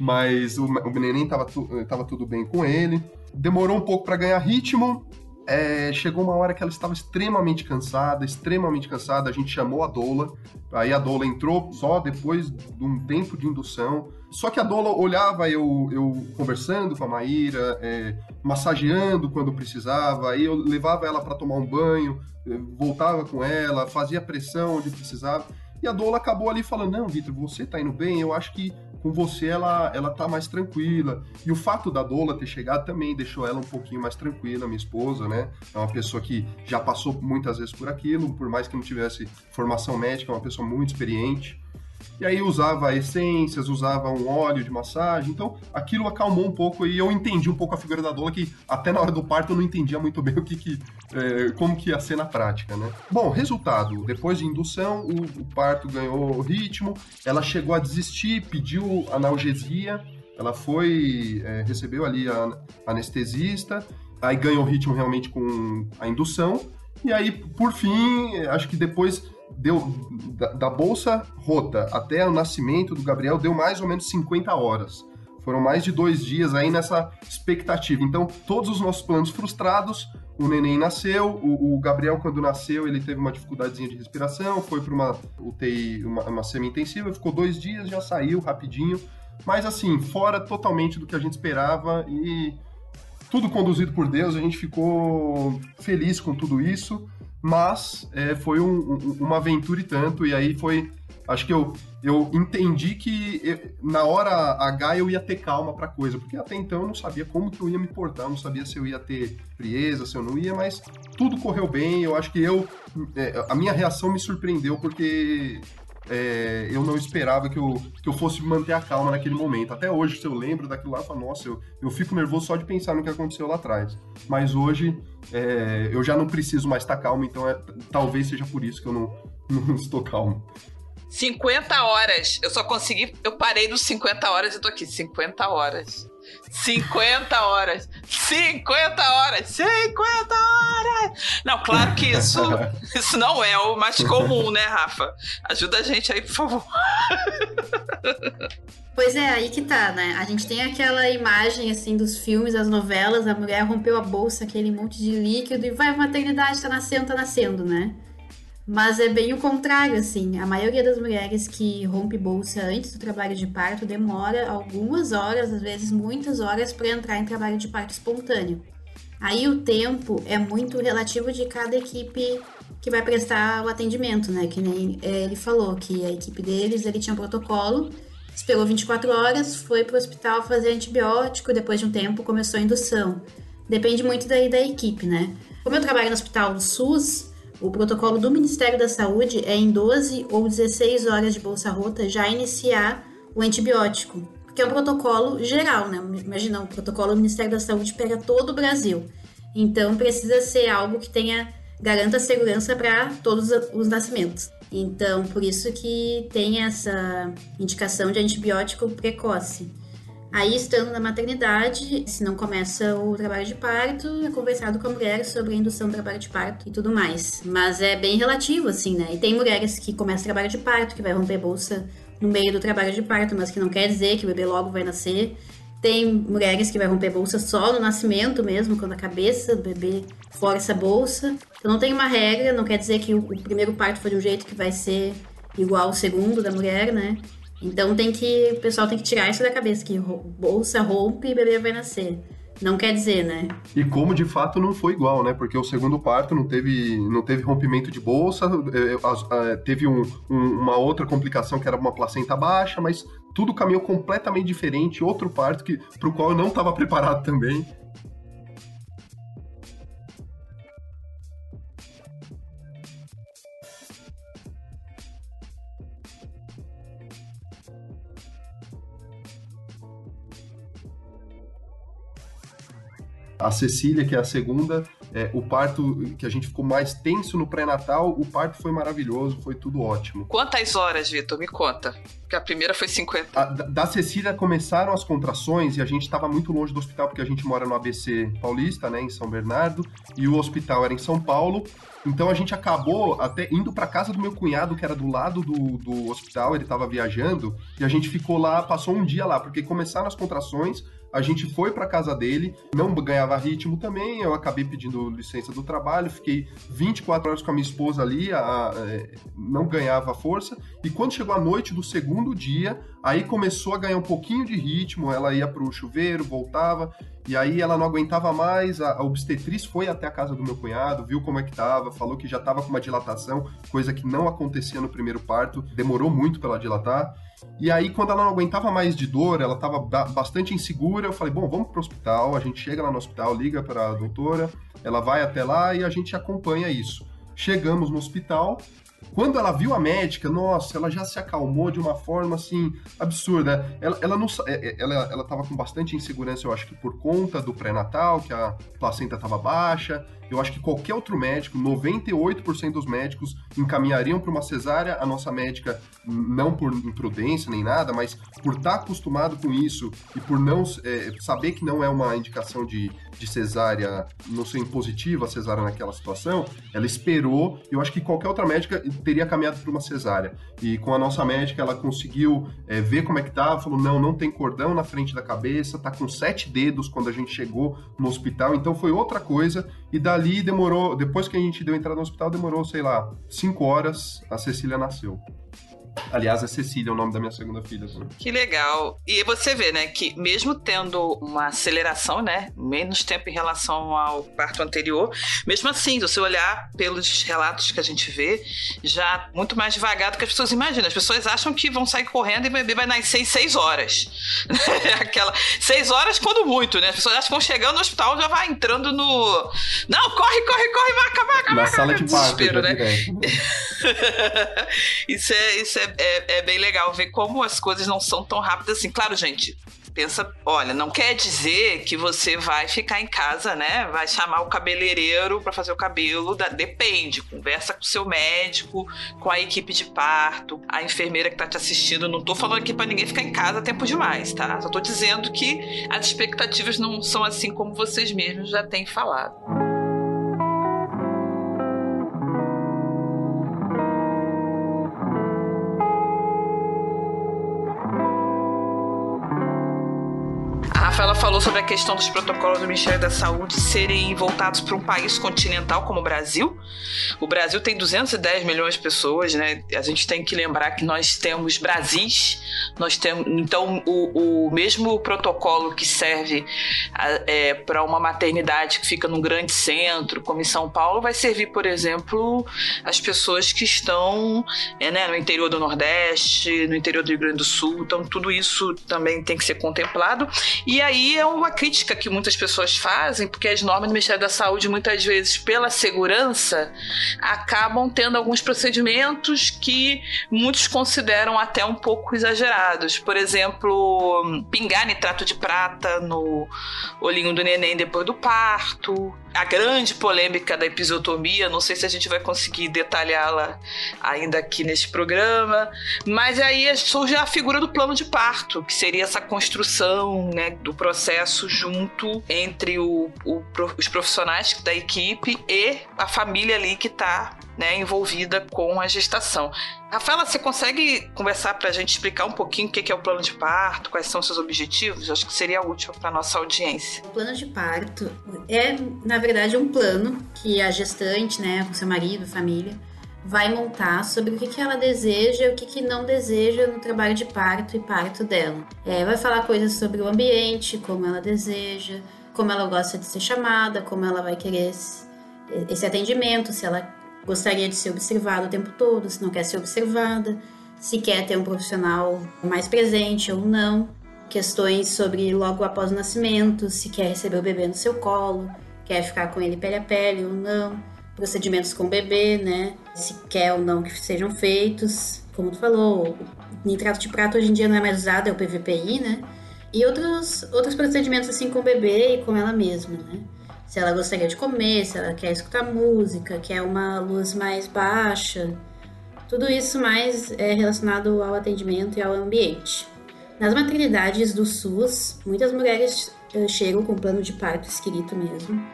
S4: Mas o, o neném tava, tu, tava tudo bem com ele. Demorou um pouco para ganhar ritmo. é, chegou uma hora que ela estava extremamente cansada, extremamente cansada. A gente chamou a doula, aí a doula entrou só depois de um tempo de indução. Só que a doula olhava eu, eu conversando com a Maíra, é, massageando quando precisava, aí eu levava ela para tomar um banho, é, voltava com ela, fazia pressão onde precisava. E a doula acabou ali falando: Não, Vitor, você tá indo bem, eu acho que com você ela, ela tá mais tranquila. E o fato da Dola ter chegado também deixou ela um pouquinho mais tranquila, minha esposa, né? É uma pessoa que já passou muitas vezes por aquilo, por mais que não tivesse formação médica, é uma pessoa muito experiente. E aí usava essências, usava um óleo de massagem. Então, aquilo acalmou um pouco e eu entendi um pouco a figura da doula, que até na hora do parto eu não entendia muito bem o que, que é, como que ia ser na prática, né? Bom, resultado, depois de indução, o, o parto ganhou ritmo, ela chegou a desistir, pediu analgesia, ela foi, é, recebeu ali a anestesista, aí ganhou ritmo realmente com a indução, e aí, por fim, acho que depois deu da, da, bolsa rota até o nascimento do Gabriel deu mais ou menos 50 horas. Foram mais de dois dias aí nessa expectativa. Então, todos os nossos planos frustrados. O neném nasceu, o, o Gabriel, quando nasceu, ele teve uma dificuldadezinha de respiração, foi para uma UTI, uma, uma semi-intensiva, ficou dois dias, já saiu rapidinho. Mas, assim, fora totalmente do que a gente esperava e tudo conduzido por Deus, a gente ficou feliz com tudo isso mas é, foi um, um, uma aventura e tanto, e aí foi. Acho que eu, eu entendi que eu, na hora H eu ia ter calma pra coisa, porque até então eu não sabia como que eu ia me portar, não sabia se eu ia ter frieza, se eu não ia, mas tudo correu bem. Eu acho que eu. É, a minha reação me surpreendeu, porque é, eu não esperava que eu, que eu fosse manter a calma naquele momento. Até hoje, se eu lembro daquilo lá, eu falo, nossa, eu, eu fico nervoso só de pensar no que aconteceu lá atrás. Mas hoje é, eu já não preciso mais estar calmo, então é, talvez seja por isso que eu não, não estou calmo.
S1: 50 horas. Eu só consegui. Eu parei nos 50 horas e tô aqui. 50 horas. 50 horas. 50 horas. 50 horas. Não, claro que isso, isso não é o mais comum, né, Rafa? Ajuda a gente aí, por favor.
S2: Pois é, aí que tá, né? A gente tem aquela imagem, assim, dos filmes, das novelas, a mulher rompeu a bolsa, aquele monte de líquido e vai maternidade, tá nascendo, tá nascendo, né? Mas é bem o contrário, assim. A maioria das mulheres que rompe bolsa antes do trabalho de parto demora algumas horas, às vezes muitas horas, para entrar em trabalho de parto espontâneo. Aí o tempo é muito relativo de cada equipe que vai prestar o atendimento, né? Que nem é, ele falou que a equipe deles ele tinha um protocolo, esperou 24 horas, foi para o hospital fazer antibiótico, depois de um tempo começou a indução. Depende muito daí da equipe, né? Como eu trabalho no hospital do SUS, o protocolo do Ministério da Saúde é em 12 ou 16 horas de bolsa rota já iniciar o antibiótico, porque é um protocolo geral, né? Imagina, o protocolo do Ministério da Saúde pega todo o Brasil. Então precisa ser algo que tenha garanta segurança para todos os nascimentos. Então, por isso que tem essa indicação de antibiótico precoce. Aí, estando na maternidade, se não começa o trabalho de parto, é conversado com a mulher sobre a indução do trabalho de parto e tudo mais. Mas é bem relativo, assim, né? E tem mulheres que começam o trabalho de parto, que vai romper bolsa no meio do trabalho de parto, mas que não quer dizer que o bebê logo vai nascer. Tem mulheres que vai romper bolsa só no nascimento mesmo, quando a cabeça do bebê força a bolsa. Então não tem uma regra, não quer dizer que o, primeiro parto foi de um jeito que vai ser igual ao segundo da mulher, né? Então tem que, o pessoal tem que tirar isso da cabeça, que bolsa rompe e bebê vai nascer. Não quer dizer, né?
S4: E como de fato não foi igual, né? Porque o segundo parto não teve, não teve rompimento de bolsa, é, é, teve um, um, uma outra complicação que era uma placenta baixa, mas tudo caminhou completamente diferente. Outro parto que, o qual eu não estava preparado também. A Cecília, que é a segunda, é, o parto que a gente ficou mais tenso no pré-natal, o parto foi maravilhoso, foi tudo ótimo.
S1: Quantas horas, Vitor? Me conta. Porque a primeira foi 50. A,
S4: da Cecília começaram as contrações e a gente estava muito longe do hospital, porque a gente mora no ABC Paulista, né, em São Bernardo, e o hospital era em São Paulo. Então a gente acabou até indo para casa do meu cunhado, que era do lado do, do hospital, ele estava viajando, e a gente ficou lá, passou um dia lá, porque começaram as contrações, a gente foi para casa dele, não ganhava ritmo também, eu acabei pedindo licença do trabalho, fiquei 24 horas com a minha esposa ali, a, a, é, não ganhava força, e quando chegou a noite do segundo dia, aí começou a ganhar um pouquinho de ritmo, ela ia pro chuveiro, voltava, e aí ela não aguentava mais, a, obstetriz foi até a casa do meu cunhado, viu como é que tava, falou que já tava com uma dilatação, coisa que não acontecia no primeiro parto, demorou muito para ela dilatar. E aí, quando ela não aguentava mais de dor, ela estava bastante insegura, eu falei, bom, vamos pro hospital, a gente chega lá no hospital, liga para a doutora, ela vai até lá e a gente acompanha isso. Chegamos no hospital, quando ela viu a médica, nossa, ela já se acalmou de uma forma assim absurda. Ela, ela não, é, é, ela, ela tava com bastante insegurança, eu acho que por conta do pré-natal, que a placenta estava baixa. Eu acho que qualquer outro médico, 98% dos médicos encaminhariam para uma cesárea. A nossa médica, não por imprudência nem nada, mas por estar tá acostumado com isso e por não é, saber que não é uma indicação de, de cesárea, não ser impositiva a cesárea naquela situação, ela esperou. Eu acho que qualquer outra médica teria caminhado para uma cesárea. E com a nossa médica, ela conseguiu é, ver como é que tá, falou: não, não tem cordão na frente da cabeça, tá com sete dedos quando a gente chegou no hospital. Então foi outra coisa. E da dali demorou, depois que a gente deu entrada no hospital, demorou, sei lá, cinco horas, a Cecília nasceu. Aliás, é Cecília, é o nome da minha segunda filha. Também.
S1: Que legal. E você vê, né, que mesmo tendo uma aceleração, né, menos tempo em relação ao parto anterior, mesmo assim, se você olhar pelos relatos que a gente vê, já muito mais devagar do que as pessoas imaginam. As pessoas acham que vão sair correndo e o bebê vai nascer em seis horas. Aquela seis horas quando muito, né? As pessoas acham que vão chegando no hospital já vai entrando no não, corre, corre, corre, vaca, vaca,
S4: Na
S1: vaca.
S4: sala de parto, né?
S1: isso é isso é é, é, bem legal ver como as coisas não são tão rápidas assim. Claro, gente, pensa, olha, não quer dizer que você vai ficar em casa, né? Vai chamar o cabeleireiro para fazer o cabelo, da, depende, conversa com o seu médico, com a equipe de parto, a enfermeira que tá te assistindo. Não tô falando aqui para ninguém ficar em casa tempo demais, tá? Só tô dizendo que as expectativas não são assim como vocês mesmos já têm falado. Falou sobre a questão dos protocolos do Ministério da Saúde serem voltados para um país continental como o Brasil. O Brasil tem 210 milhões de pessoas, né? A gente tem que lembrar que nós temos Brasis, nós temos então o, o mesmo protocolo que serve é, para uma maternidade que fica num grande centro, como em São Paulo, vai servir, por exemplo, as pessoas que estão é, né, no interior do Nordeste, no interior do Rio Grande do Sul. Então tudo isso também tem que ser contemplado. E aí é uma crítica que muitas pessoas fazem, porque as normas do Ministério da Saúde, muitas vezes, pela segurança, acabam tendo alguns procedimentos que muitos consideram até um pouco exagerados. Por exemplo, pingar nitrato de prata no olhinho do neném depois do parto, a grande polêmica da episiotomia, não sei se a gente vai conseguir detalhá-la ainda aqui nesse programa, mas aí surge a figura do plano de parto, que seria essa construção né, do processo junto entre o, o, os profissionais da equipe e a família ali que está né, envolvida com a gestação. Rafaela, você consegue conversar para a gente explicar um pouquinho o que é o plano de parto, quais são seus objetivos? Acho que seria útil para nossa audiência.
S2: O plano de parto é, na verdade, um plano que a gestante, né, com seu marido, família, vai montar sobre o que, ela deseja e o que, que não deseja no trabalho de parto e parto dela. É, vai falar coisas sobre o ambiente, como ela deseja, como ela gosta de ser chamada, como ela vai querer esse, esse atendimento, se ela gostaria de ser observada o tempo todo, se não quer ser observada, se quer ter um profissional mais presente ou não, questões sobre logo após o nascimento, se quer receber o bebê no seu colo, quer ficar com ele pele a pele ou não, procedimentos com o bebê, né? Se quer ou não que sejam feitos, como tu falou, nitrato de prata hoje em dia não é mais usado, é o PVPI, né? E outros, outros procedimentos assim com o bebê e com ela mesma, né? Se ela gostaria de comer, se ela quer escutar música, quer uma luz mais baixa. Tudo isso mais é relacionado ao atendimento e ao ambiente. Nas maternidades do SUS, muitas mulheres eh, chegam com plano de parto escrito mesmo,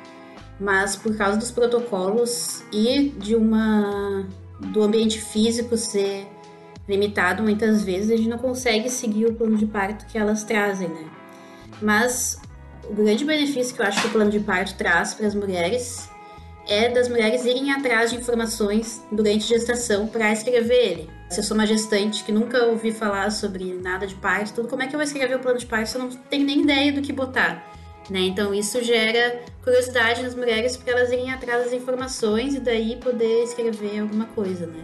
S2: mas por causa dos protocolos e de uma do ambiente físico ser limitado muitas vezes, a gente não consegue seguir o plano de parto que elas trazem, né? Mas o grande benefício que eu acho que o plano de parto traz para as mulheres é das mulheres irem atrás de informações durante a gestação para escrever ele. Se eu sou uma gestante que nunca ouvi falar sobre nada de parto, tudo, como é que eu vou escrever o plano de parto se eu não tenho nem ideia do que botar? Né? Então isso gera curiosidade nas mulheres para elas irem atrás das informações e daí poder escrever alguma coisa, né?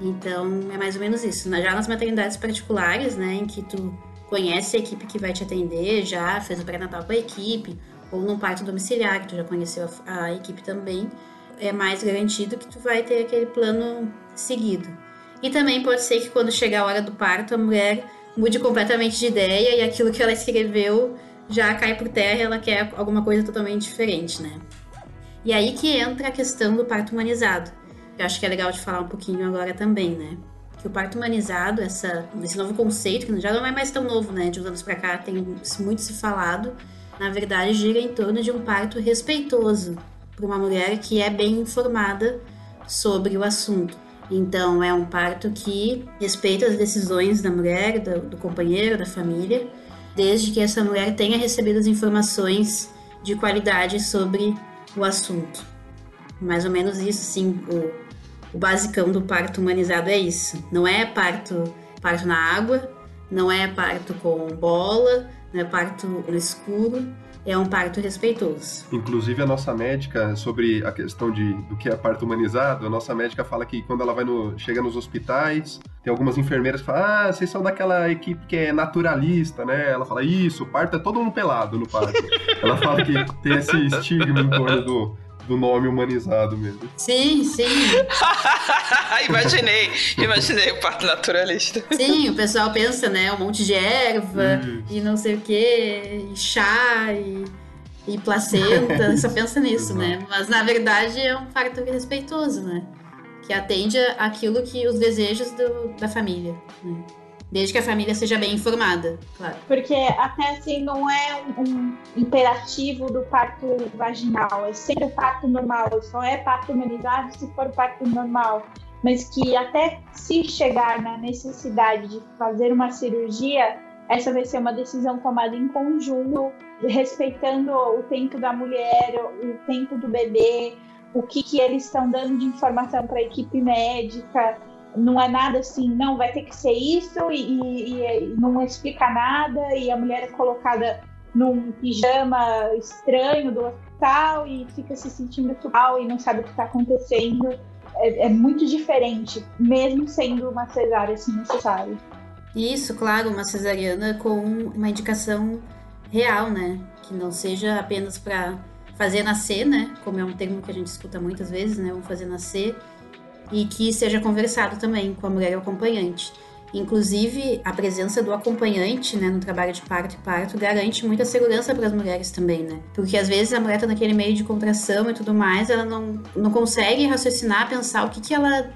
S2: Então é mais ou menos isso. Já nas maternidades particulares, né, em que tu conhece a equipe que vai te atender, já fez o pré-natal com a equipe, ou num parto domiciliar, que tu já conheceu a, a equipe também, é mais garantido que tu vai ter aquele plano seguido. E também pode ser que quando chegar a hora do parto, a mulher mude completamente de ideia e aquilo que ela escreveu já cai por terra ela quer alguma coisa totalmente diferente, né? E aí que entra a questão do parto humanizado. Eu acho que é legal de falar um pouquinho agora também, né? Que o parto humanizado, essa, esse novo conceito, que já não é mais tão novo, né? De uns anos pra cá tem muito se falado, na verdade gira em torno de um parto respeitoso para uma mulher que é bem informada sobre o assunto. Então, é um parto que respeita as decisões da mulher, do, do companheiro, da família, desde que essa mulher tenha recebido as informações de qualidade sobre o assunto. Mais ou menos isso, sim. O, o basicão do parto humanizado é isso. Não é parto, parto na água, não é parto com bola, não é parto no escuro, é um parto respeitoso.
S4: Inclusive a nossa médica sobre a questão de do que é parto humanizado, a nossa médica fala que quando ela vai no chega nos hospitais, tem algumas enfermeiras que falam: "Ah, vocês são daquela equipe que é naturalista, né?" Ela fala: "Isso, parto é todo mundo pelado no parto." ela fala que tem esse estigma em torno do do nome humanizado mesmo.
S2: Sim, sim.
S1: imaginei, imaginei o parto naturalista.
S2: Sim, o pessoal pensa, né, um monte de erva e não sei o que, e chá e, e placenta, só pensa nisso, né? Mas na verdade é um parto respeitoso, né? Que atende aquilo que os desejos do, da família. Né? Desde que a família seja bem informada, claro.
S3: Porque até assim não é um, um imperativo do parto vaginal, é sempre parto normal, só é parto humanizado se for parto normal. Mas que até se chegar na necessidade de fazer uma cirurgia, essa vai ser uma decisão tomada em conjunto, respeitando o tempo da mulher, o tempo do bebê, o que, que eles estão dando de informação para a equipe médica, não é nada assim, não, vai ter que ser isso e, e, e, não explica nada e a mulher é colocada num pijama estranho do hospital e fica se sentindo mal e não sabe o que está acontecendo. É, é, muito diferente, mesmo sendo uma cesárea assim necessária.
S2: Isso, claro, uma cesariana com uma indicação real, né? Que não seja apenas para fazer nascer, né? Como é um termo que a gente escuta muitas vezes, né? Vamos fazer nascer e que seja conversado também com a mulher acompanhante. Inclusive, a presença do acompanhante né, no trabalho de parto e parto garante muita segurança para as mulheres também, né? Porque às vezes a mulher está naquele meio de contração e tudo mais, ela não, não consegue raciocinar, pensar o que, que ela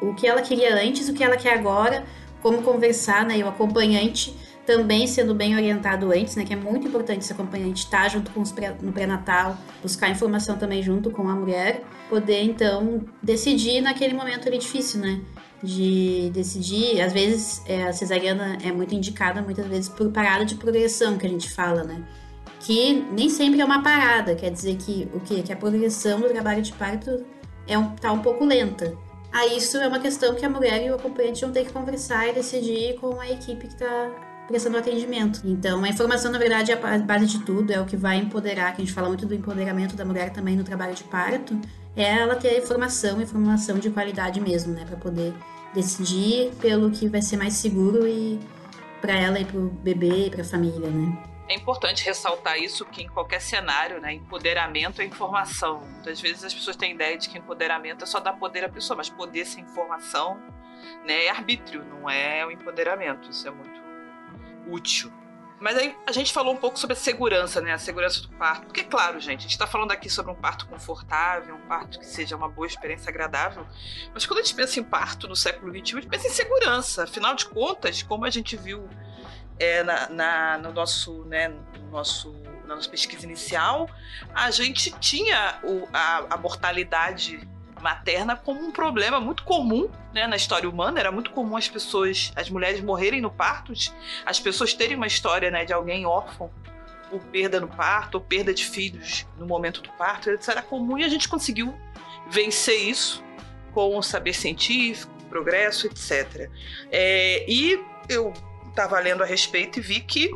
S2: o que ela queria antes, o que ela quer agora, como conversar, né? E o acompanhante também sendo bem orientado antes, né? Que é muito importante esse acompanhante estar junto com os pré, no pré-natal, buscar informação também junto com a mulher, poder então decidir naquele momento ali difícil, né? De decidir, às vezes é, a cesariana é muito indicada, muitas vezes por parada de progressão que a gente fala, né? Que nem sempre é uma parada, quer dizer que o que? Que a progressão do trabalho de parto é um, tá um pouco lenta. Aí isso é uma questão que a mulher e o acompanhante vão ter que conversar e decidir com a equipe que está prestando atendimento. Então, a informação, na verdade, é a base de tudo, é o que vai empoderar, que a gente fala muito do empoderamento da mulher também no trabalho de parto, é ela ter informação, informação de qualidade mesmo, né, para poder decidir pelo que vai ser mais seguro e para ela e para o bebê e para a família, né?
S1: É importante ressaltar isso que em qualquer cenário, né, empoderamento é informação. Muitas vezes as pessoas têm ideia de que empoderamento é só dar poder à pessoa, mas poder sem informação, né, é arbítrio, não é o empoderamento. Isso é muito útil. Mas aí a gente falou um pouco sobre a segurança, né? A segurança do parto. Porque, claro, gente, a gente está falando aqui sobre um parto confortável, um parto que seja uma boa experiência agradável. Mas quando a gente pensa em parto no século XXI, a gente pensa em segurança. Afinal de contas, como a gente viu é, na, na, no nosso, né, no nosso, na nossa pesquisa inicial, a gente tinha o, a, a mortalidade materna como um problema muito comum né, na história humana. Era muito comum as pessoas, as mulheres morrerem no parto, as pessoas terem uma história né, de alguém órfão por perda no parto ou perda de filhos no momento do parto. Isso era comum e a gente conseguiu vencer isso com o saber científico, progresso, etc. É, e eu estava lendo a respeito e vi que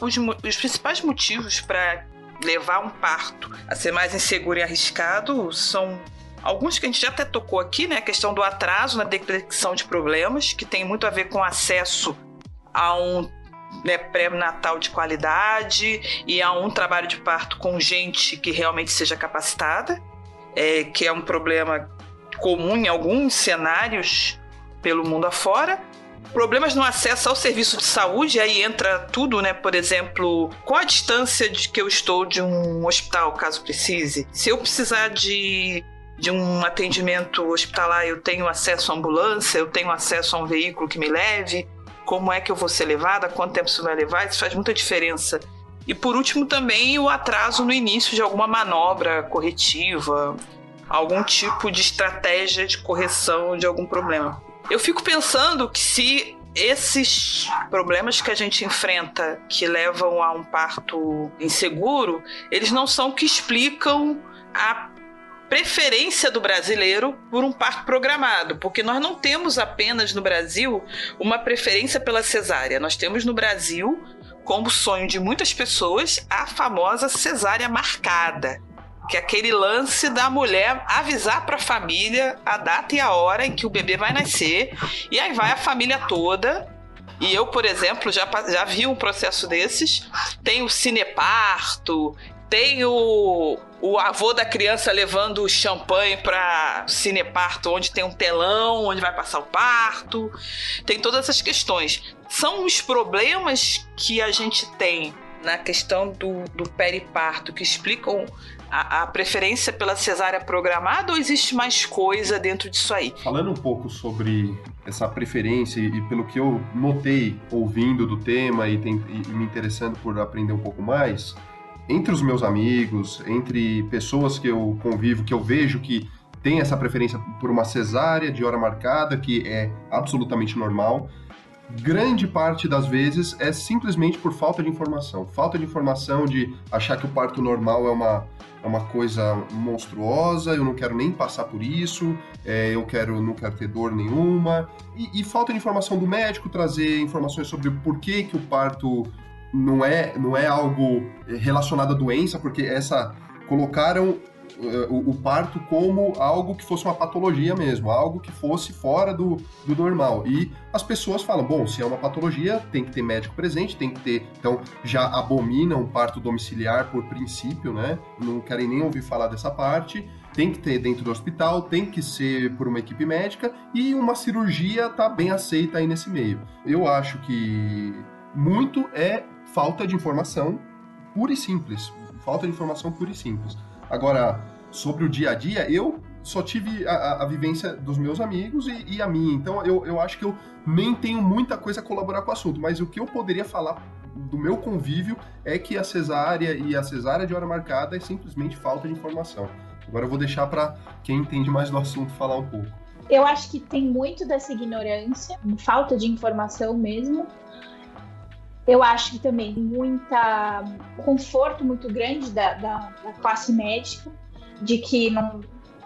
S1: os, os principais motivos para levar um parto a ser mais inseguro e arriscado são alguns que a gente já até tocou aqui, né? A questão do atraso na detecção de problemas, que tem muito a ver com acesso a um né, pré-natal de qualidade e a um trabalho de parto com gente que realmente seja capacitada, é, que é um problema comum em alguns cenários pelo mundo afora problemas no acesso ao serviço de saúde, aí entra tudo, né? Por exemplo, qual a distância de que eu estou de um hospital, caso precise? Se eu precisar de de um atendimento hospitalar, eu tenho acesso à ambulância, eu tenho acesso a um veículo que me leve, como é que eu vou ser levada, quanto tempo isso vai levar, isso faz muita diferença. E por último também o atraso no início de alguma manobra corretiva, algum tipo de estratégia de correção de algum problema. Eu fico pensando que se esses problemas que a gente enfrenta que levam a um parto inseguro, eles não são que explicam a preferência do brasileiro por um parto programado, porque nós não temos apenas no Brasil uma preferência pela cesárea, nós temos no Brasil, como sonho de muitas pessoas, a famosa cesárea marcada que é aquele lance da mulher avisar para a família a data e a hora em que o bebê vai nascer, e aí vai a família toda. E eu, por exemplo, já, já vi um processo desses. Tem o cineparto, tem o, o avô da criança levando champanhe para cineparto, onde tem um telão, onde vai passar o parto. Tem todas essas questões. São os problemas que a gente tem na questão do, do periparto que explicam a, a, preferência pela cesárea programada ou existe mais coisa dentro disso aí?
S4: Falando um pouco sobre essa preferência e pelo que eu notei ouvindo do tema e, tem, e me interessando por aprender um pouco mais, entre os meus amigos, entre pessoas que eu convivo, que eu vejo que tem essa preferência por uma cesárea de hora marcada, que é absolutamente normal, grande parte das vezes é simplesmente por falta de informação. Falta de informação de achar que o parto normal é uma, é uma coisa monstruosa, eu não quero nem passar por isso, é, eu quero não quero ter dor nenhuma. E, e, falta de informação do médico, trazer informações sobre o porquê que o parto não é, não é algo relacionado à doença, porque essa colocaram o, o, parto como algo que fosse uma patologia mesmo, algo que fosse fora do, do normal. E as pessoas falam, bom, se é uma patologia, tem que ter médico presente, tem que ter. Então, já abominam o parto domiciliar por princípio, né? Não querem nem ouvir falar dessa parte. Tem que ter dentro do hospital, tem que ser por uma equipe médica e uma cirurgia tá bem aceita aí nesse meio. Eu acho que muito é falta de informação pura e simples. Falta de informação pura e simples. Agora, sobre o dia a dia, eu só tive a, a vivência dos meus amigos e, e, a minha. Então, eu, eu acho que eu nem tenho muita coisa a colaborar com o assunto. Mas o que eu poderia falar do meu convívio é que a cesárea e a cesárea de hora marcada é simplesmente falta de informação. Agora eu vou deixar para quem entende mais do assunto falar um pouco.
S3: Eu acho que tem muito dessa ignorância, falta de informação mesmo, eu acho que também muita conforto muito grande da, da, da classe médica, de que não,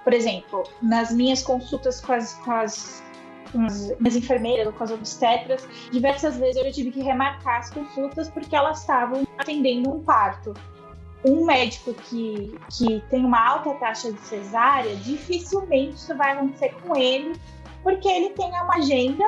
S3: por exemplo, nas minhas consultas com as, com as, com as enfermeiras, com as obstetras, diversas vezes eu tive que remarcar as consultas porque elas estavam atendendo um parto. Um médico que, que tem uma alta taxa de cesárea, dificilmente isso vai acontecer com ele, porque ele tem uma agenda,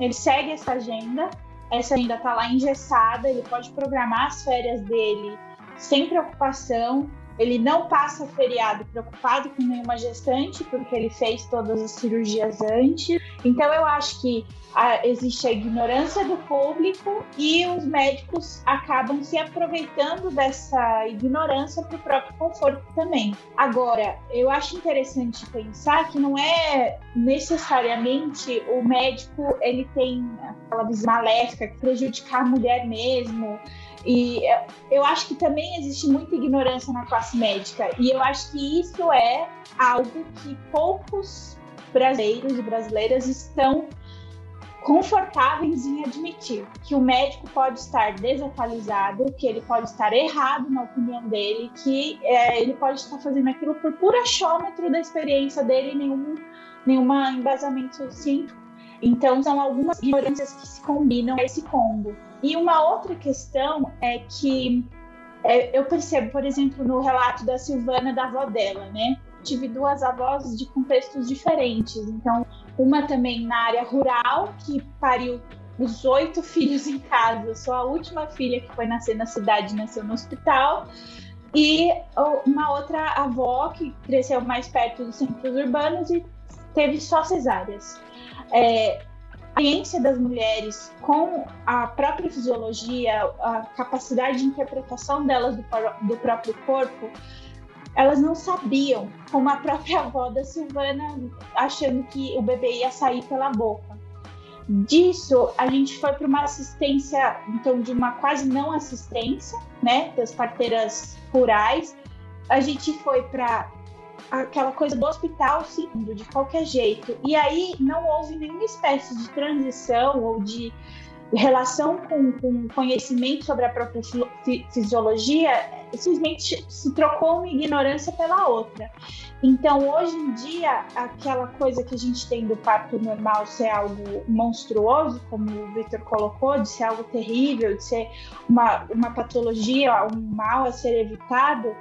S3: ele segue essa agenda essa ainda está lá engessada, ele pode programar as férias dele sem preocupação. Ele não passa feriado preocupado com nenhuma gestante, porque ele fez todas as cirurgias antes. Então, eu acho que a, existe a ignorância do público e os médicos acabam se aproveitando dessa ignorância para o próprio conforto também. Agora, eu acho interessante pensar que não é necessariamente o médico ele tem aquela visão maléfica que prejudicar a mulher mesmo e eu acho que também existe muita ignorância na classe médica. E eu acho que isso é algo que poucos brasileiros e brasileiras estão confortáveis em admitir que o médico pode estar desatualizado, que ele pode estar errado na opinião dele, que é, ele pode estar fazendo aquilo por puro achômetro da experiência dele, nenhum nenhuma embasamento científico. Então, são algumas ignorâncias que se combinam esse combo. E uma outra questão é que é, eu percebo, por exemplo, no relato da Silvana, da avó dela, né? Tive duas avós de contextos diferentes. Então, uma também na área rural, que pariu os oito filhos em casa. Sou a última filha que foi nascer na cidade, nasceu no hospital. E uma outra avó que cresceu mais perto dos centros urbanos e teve só cesáreas. É, a ciência das mulheres com a própria fisiologia, a capacidade de interpretação delas do, do próprio corpo, elas não sabiam, como a própria avó da Silvana, achando que o bebê ia sair pela boca. Disso, a gente foi para uma assistência, então, de uma quase não assistência, né, das parteiras rurais. A gente foi para aquela coisa do hospital seguindo de qualquer jeito. E aí não houve nenhuma espécie de transição ou de relação com, com conhecimento sobre a própria fisiologia, simplesmente se trocou uma ignorância pela outra. Então, hoje em dia, aquela coisa que a gente tem do parto normal ser algo monstruoso, como o Victor colocou, de ser algo terrível, de ser uma, uma patologia, um mal a ser evitado,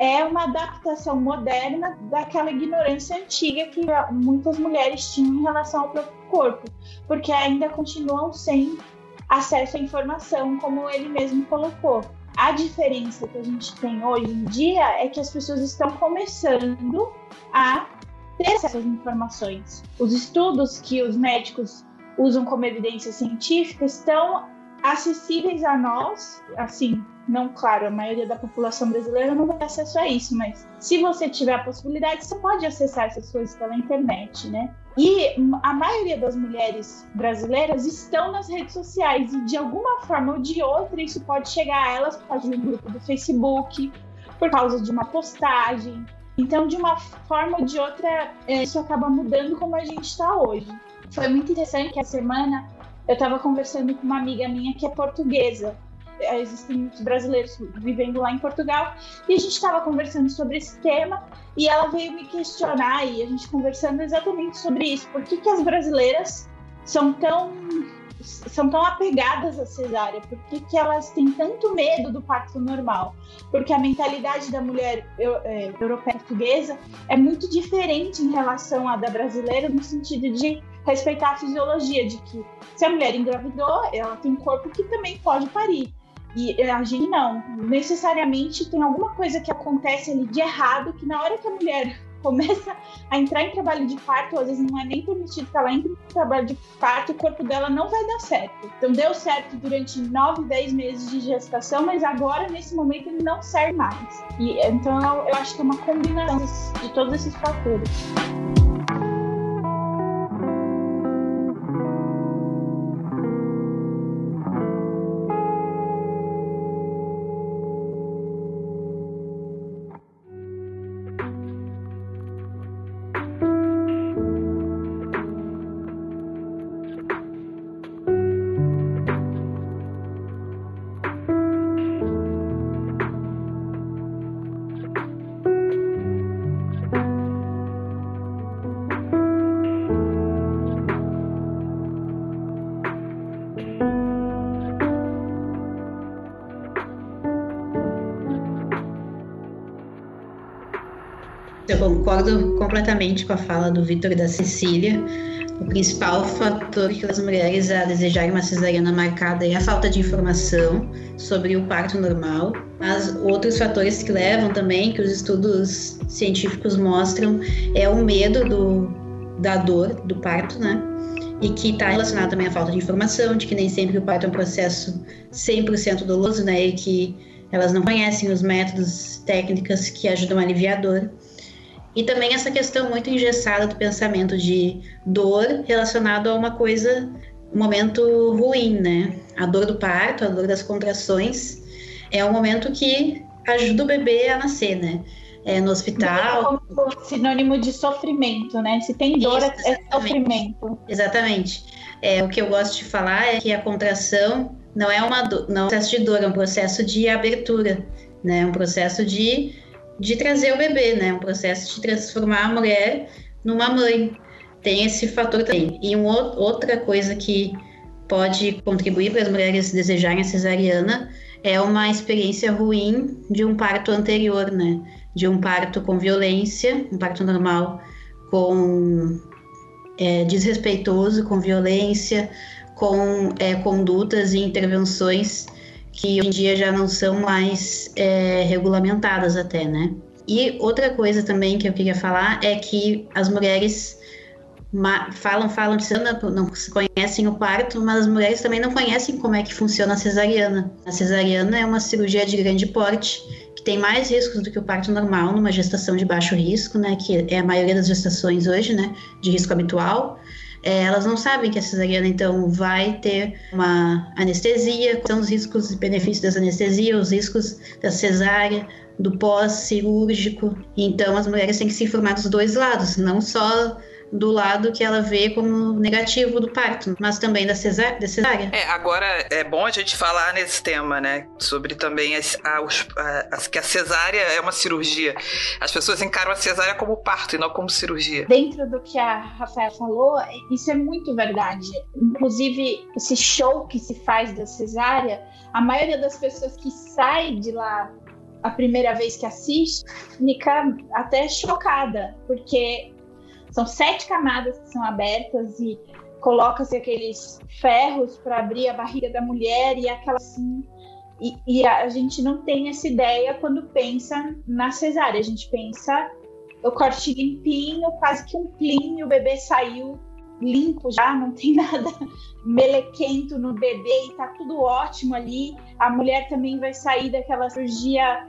S3: é uma adaptação moderna daquela ignorância antiga que muitas mulheres tinham em relação ao próprio corpo, porque ainda continuam sem acesso à informação, como ele mesmo colocou. A diferença que a gente tem hoje em dia é que as pessoas estão começando a ter essas informações. Os estudos que os médicos usam como evidência científica estão acessíveis a nós, assim, não, claro, a maioria da população brasileira não ter acesso a isso, mas se você tiver a possibilidade, você pode acessar essas coisas pela internet, né? E a maioria das mulheres brasileiras estão nas redes sociais e de alguma forma ou de outra isso pode chegar a elas por causa de um grupo do Facebook, por causa de uma postagem. Então, de uma forma ou de outra, é, isso acaba mudando como a gente está hoje. Foi muito interessante que a semana eu estava conversando com uma amiga minha que é portuguesa existem muitos brasileiros vivendo lá em Portugal, e a gente estava conversando sobre esse tema, e ela veio me questionar, e a gente conversando exatamente sobre isso. Por que, que as brasileiras são tão são tão apegadas à cesárea? Por que, que elas têm tanto medo do parto normal? Porque a mentalidade da mulher é, europeia portuguesa é muito diferente em relação à da brasileira, no sentido de respeitar a fisiologia, de que se a mulher engravidou, ela tem um corpo que também pode parir. E a gente não. Necessariamente tem alguma coisa que acontece ali de errado que na hora que a mulher começa a entrar em trabalho de parto, às vezes não é nem permitido que ela entre em trabalho de parto, o corpo dela não vai dar certo. Então deu certo durante 9, 10 meses de gestação, mas agora, nesse momento, ele não serve mais. E então eu acho que é uma combinação de todos esses fatores.
S2: Concordo completamente com a fala do Vitor e da Cecília. O principal fator que as mulheres a desejarem uma cesariana marcada é a falta de informação sobre o parto normal. Mas outros fatores que levam também, que os estudos científicos mostram, é o medo do, da dor do parto, né? E que está relacionado também à falta de informação, de que nem sempre o parto é um processo 100% doloroso, né? E que elas não conhecem os métodos, técnicas que ajudam a aliviar a dor. E também essa questão muito engessada do pensamento de dor relacionado a uma coisa, um momento ruim, né? A dor do parto, a dor das contrações, é um momento que ajuda o bebê a nascer, né? é, no hospital.
S3: Como sinônimo de sofrimento, né? Se tem dor, Isso, é sofrimento.
S2: Exatamente. É, o que eu gosto de falar é que a contração não é uma do, não é um processo de dor, é um processo de abertura, né? É um processo de, de trazer o bebê, né? Um processo de transformar a mulher numa mãe. Tem esse fator também. E um, outra coisa que pode contribuir para as mulheres desejarem a cesariana é uma experiência ruim de um parto anterior, né? De um parto com violência, um parto normal com é, desrespeitoso, com violência, com é, condutas e intervenções que hoje em dia já não são mais é, regulamentadas até, né? E outra coisa também que eu queria falar é que as mulheres falam, falam não conhecem o parto, mas as mulheres também não conhecem como é que funciona a cesariana. A cesariana é uma cirurgia de grande porte que tem mais riscos do que o parto normal numa gestação de baixo risco, né, que é a maioria das gestações hoje, né, de risco habitual. É, elas não sabem que a cesariana, então, vai ter uma anestesia, são os riscos e benefícios das anestesias, os riscos da cesárea, do pós-cirúrgico. Então, as mulheres têm que se informar dos dois lados, não só do lado que ela vê como negativo do parto, mas também da cesárea. Da cesárea.
S1: É, agora é bom a gente falar nesse tema, né? Sobre também as, as, as, que a cesárea é uma cirurgia. As pessoas encaram a cesárea como parto e não como cirurgia.
S3: Dentro do que a Rafael falou, isso é muito verdade. Inclusive, esse show que se faz da cesárea, a maioria das pessoas que sai de lá a primeira vez que assiste fica até chocada, porque são sete camadas que são abertas e coloca-se aqueles ferros para abrir a barriga da mulher e aquela assim. E, e, a gente não tem essa ideia quando pensa na cesárea. A gente pensa o corte limpinho, quase que um plim, o bebê saiu limpo já, não tem nada melequento no bebê e tá tudo ótimo ali. A mulher também vai sair daquela cirurgia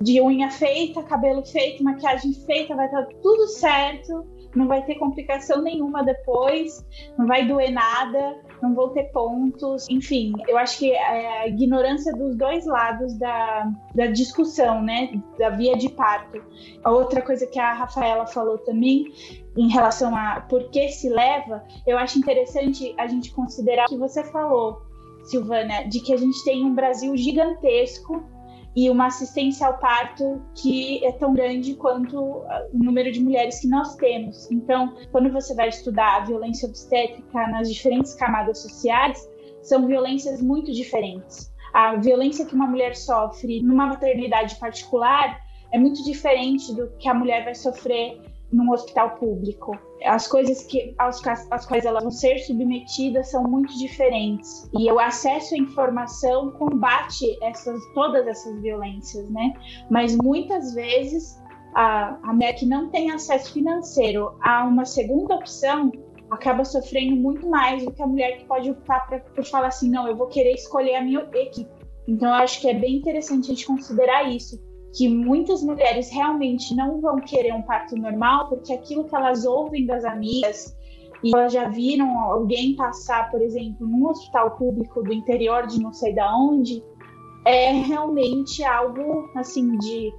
S3: de unha feita, cabelo feito, maquiagem feita, vai estar tá tudo certo não vai ter complicação nenhuma depois, não vai doer nada, não vão ter pontos. Enfim, eu acho que é a ignorância dos dois lados da, da discussão, né, da via de parto. A outra coisa que a Rafaela falou também, em relação a por que se leva, eu acho interessante a gente considerar o que você falou, Silvana, de que a gente tem um Brasil gigantesco e uma assistência ao parto que é tão grande quanto o número de mulheres que nós temos. Então, quando você vai estudar a violência obstétrica nas diferentes camadas sociais, são violências muito diferentes. A violência que uma mulher sofre numa maternidade particular é muito diferente do que a mulher vai sofrer num hospital público. As coisas que às, às quais elas vão ser submetidas são muito diferentes. E o acesso à informação combate essas, todas essas violências, né? Mas muitas vezes a, a mulher que não tem acesso financeiro a uma segunda opção acaba sofrendo muito mais do que a mulher que pode optar pra, por falar assim, não, eu vou querer escolher a minha equipe. Então, eu acho que é bem interessante a gente considerar isso que muitas mulheres realmente não vão querer um parto normal porque aquilo que elas ouvem das amigas e elas já viram alguém passar, por exemplo, num hospital público do interior de não sei da onde, é realmente algo assim de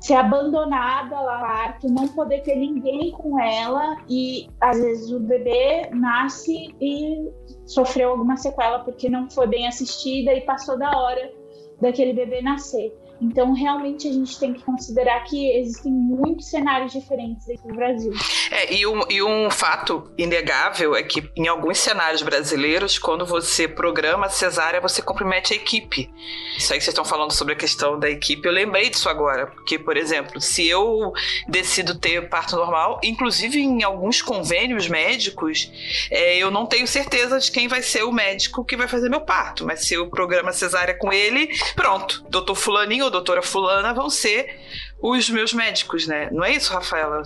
S3: ser abandonada lá no parto, não poder ter ninguém com ela e às vezes o bebê nasce e sofreu alguma sequela porque não foi bem assistida e passou da hora daquele bebê nascer. Então, realmente, a gente tem que considerar que existem muitos cenários diferentes aqui no Brasil.
S1: É, e um, e um fato inegável é que, em alguns cenários brasileiros, quando você programa cesárea, você compromete a equipe. Isso aí que vocês estão falando sobre a questão da equipe, eu lembrei disso agora. Porque, por exemplo, se eu decido ter parto normal, inclusive em alguns convênios médicos, é, eu não tenho certeza de quem vai ser o médico que vai fazer meu parto. Mas se eu programa cesárea com ele, pronto, doutor Fulaninho ou doutora fulana vão ser os meus médicos, né? Não é isso, Rafaela?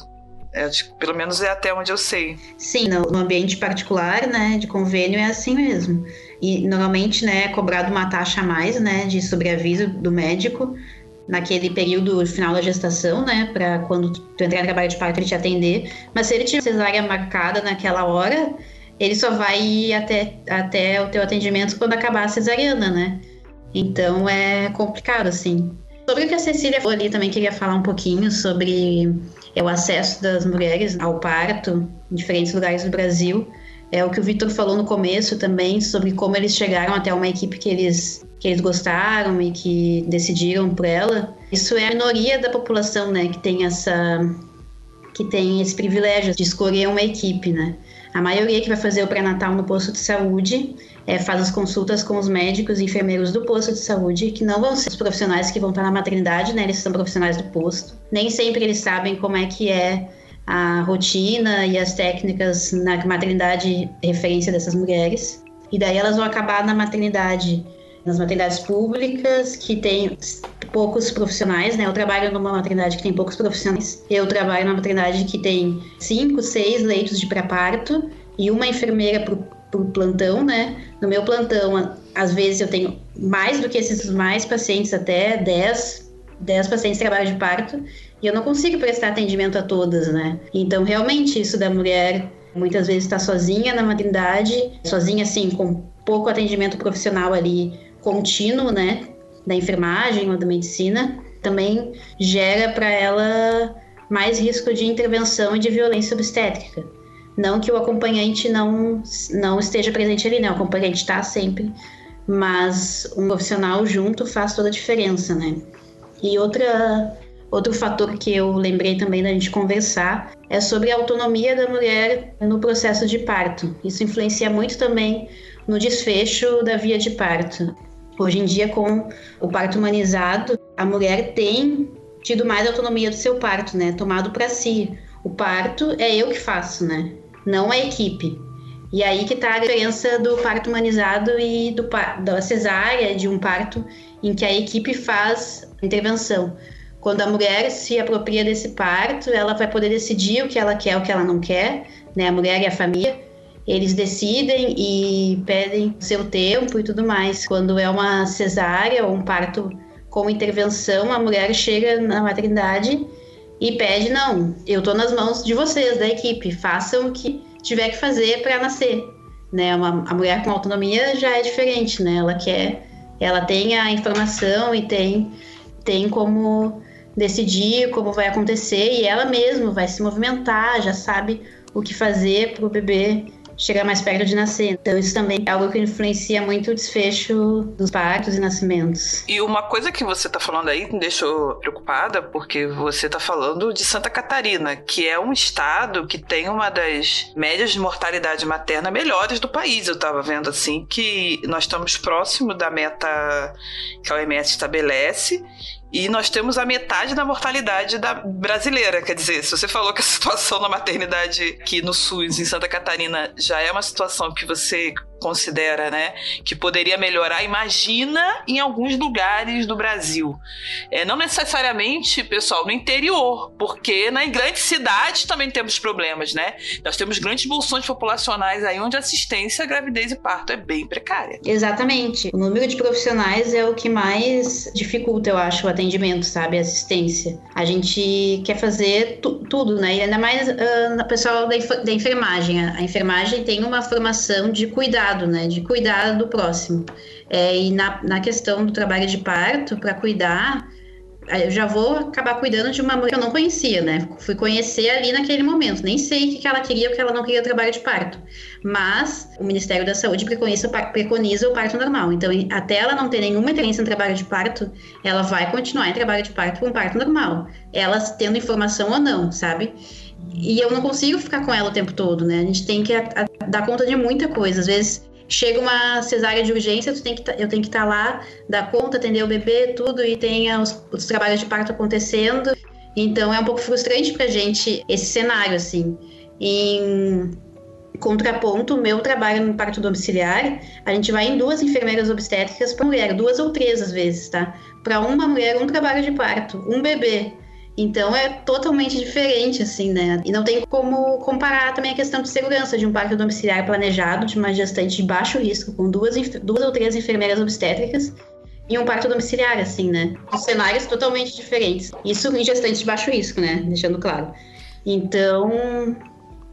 S1: É, pelo menos é até onde eu sei.
S2: Sim, no, no, ambiente particular, né, de convênio é assim mesmo. E normalmente, né, é cobrado uma taxa a mais, né, de sobreaviso do médico naquele período final da gestação, né, para quando tu entrar em trabalho de parto ele te atender. Mas se ele tiver cesárea marcada naquela hora, ele só vai ir até, até o teu atendimento quando acabar a cesariana, né? Então é complicado, assim. Sobre o que a Cecília falou ali, também queria falar um pouquinho sobre é, o acesso das mulheres ao parto em diferentes lugares do Brasil. É o que o Vitor falou no começo também sobre como eles chegaram até uma equipe que eles que eles gostaram e que decidiram por ela. Isso é a minoria da população, né, que tem essa que tem esse privilégio de escolher uma equipe, né? A maioria que vai fazer o pré-natal no posto de saúde é, faz as consultas com os médicos e enfermeiros do posto de saúde, que não vão ser os profissionais que vão estar na maternidade, né? Eles são profissionais do posto. Nem sempre eles sabem como é que é a rotina e as técnicas na maternidade referência dessas mulheres. E daí elas vão acabar na maternidade, nas maternidades públicas, que tem poucos profissionais, né? Eu trabalho numa maternidade que tem poucos profissionais. Eu trabalho numa maternidade que tem cinco, seis leitos de pré-parto e uma enfermeira por, por plantão, né? No meu plantão, às vezes eu tenho mais do que esses mais pacientes, até 10, 10 pacientes trabalham de parto e eu não consigo prestar atendimento a todas, né? Então, realmente, isso da mulher muitas vezes estar tá sozinha na maternidade, sozinha assim, com pouco atendimento profissional ali contínuo, né? Da enfermagem ou da medicina, também gera para ela mais risco de intervenção e de violência obstétrica. Não que o acompanhante não, não esteja presente ali, né? O acompanhante está sempre, mas um profissional junto faz toda a diferença, né? E outra Outro fator que eu lembrei também da gente conversar é sobre a autonomia da mulher no processo de parto. Isso influencia muito também no desfecho da via de parto. Hoje em dia, com o parto humanizado, a mulher tem tido mais autonomia do seu parto, né? Tomado para si. O parto é eu que faço, né? Não a equipe. E aí que está a diferença do parto humanizado e do, da cesárea, de um parto em que a equipe faz intervenção. Quando a mulher se apropria desse parto, ela vai poder decidir o que ela quer, o que ela não quer, né? A mulher e a família, eles decidem e pedem seu tempo e tudo mais. Quando é uma cesárea ou um parto com intervenção, a mulher chega na maternidade e pede: não, eu estou nas mãos de vocês, da equipe, façam o que tiver que fazer para nascer. Né? Uma, a mulher com autonomia já é diferente, né? Ela quer, ela tem a informação e tem, tem como decidir como vai acontecer e ela mesma vai se movimentar, já sabe o que fazer para o bebê chegar mais perto de nascer. Então, isso também é algo que influencia muito o desfecho dos partos e nascimentos.
S1: E uma coisa que você está falando aí me deixou preocupada, porque você está falando de Santa Catarina, que é um estado que tem uma das médias de mortalidade materna melhores do país. Eu estava vendo assim que nós estamos próximo da meta que a OMS estabelece e nós temos a metade da mortalidade da brasileira. Quer dizer, se você falou que a situação na maternidade aqui no SUS, em Santa Catarina, já é uma situação que você considera, né, que poderia melhorar, imagina em alguns lugares do Brasil. É, não necessariamente, pessoal, no interior, porque nas grandes cidades também temos problemas, né? Nós temos grandes bolsões populacionais aí onde a assistência, gravidez e parto é bem precária.
S2: Exatamente. O número de profissionais é o que mais dificulta, eu acho, o atendimento, sabe? A assistência. A gente quer fazer tu tudo, né? E ainda mais uh, pessoal da, da enfermagem. A enfermagem tem uma formação de cuidar cuidado, né? De cuidar do próximo. É, e na, na questão do trabalho de parto, para cuidar, eu já vou acabar cuidando de uma mulher que eu não conhecia, né? Fui conhecer ali naquele momento. Nem sei o que ela queria, porque ela não queria trabalho de parto. Mas o Ministério da Saúde preconiza, preconiza o parto normal. Então, até ela não ter nenhuma experiência em trabalho de parto, ela vai continuar em trabalho de parto com parto normal. Ela tendo informação ou não, sabe? E eu não consigo ficar com ela o tempo todo, né? A gente tem que a, a, dar conta de muita coisa. Às vezes chega uma cesárea de urgência, tu tem que, tá, eu tenho que estar tá lá, dar conta, atender o bebê, tudo, e tem os, os trabalhos de parto acontecendo. Então é um pouco frustrante pra gente esse cenário, assim. Em contraponto, meu trabalho no parto domiciliar, a gente vai em duas enfermeiras obstétricas por mulher, duas ou três às vezes, tá? Para uma mulher, um trabalho de parto, um bebê. Então é totalmente diferente, assim, né? E não tem como comparar também a questão de segurança de um parto domiciliar planejado de uma gestante de baixo risco, com duas, duas ou três enfermeiras obstétricas, e um parto domiciliar, assim, né? cenários totalmente diferentes. Isso em gestantes de baixo risco, né? Deixando claro. Então,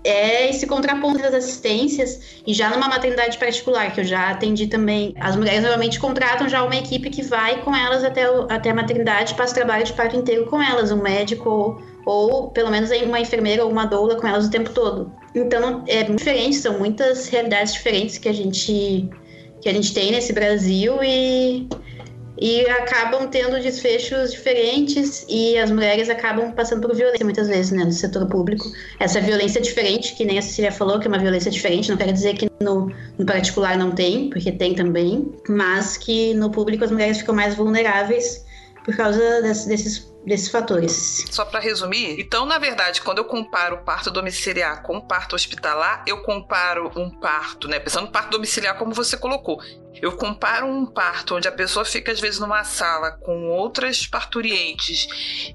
S2: é esse contraponto das assistências e já numa maternidade particular, que eu já atendi também, as mulheres normalmente contratam já uma equipe que vai com elas até, o, até a maternidade, passa o trabalho de parto inteiro com elas, um médico ou, pelo menos uma enfermeira ou uma doula com elas o tempo todo. Então é diferente, são muitas realidades diferentes que a gente que a gente tem nesse Brasil e e acabam tendo desfechos diferentes e as mulheres acabam passando por violência muitas vezes, né, no setor público. Essa violência diferente, que nem a Cecília falou, que é uma violência diferente, não quero dizer que no, no particular não tem, porque tem também, mas que no público as mulheres ficam mais vulneráveis por causa desse, desses desses fatores.
S1: Só para resumir, então, na verdade, quando eu comparo parto domiciliar com parto hospitalar, eu comparo um parto, né? Pensando no parto domiciliar, como você colocou. Eu comparo um parto onde a pessoa fica, às vezes, numa sala com outras parturientes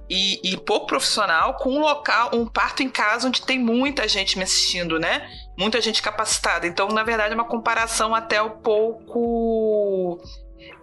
S1: e, e pouco profissional, com um local, um parto em casa onde tem muita gente me assistindo, né? Muita gente capacitada. Então, na verdade, é uma comparação até um pouco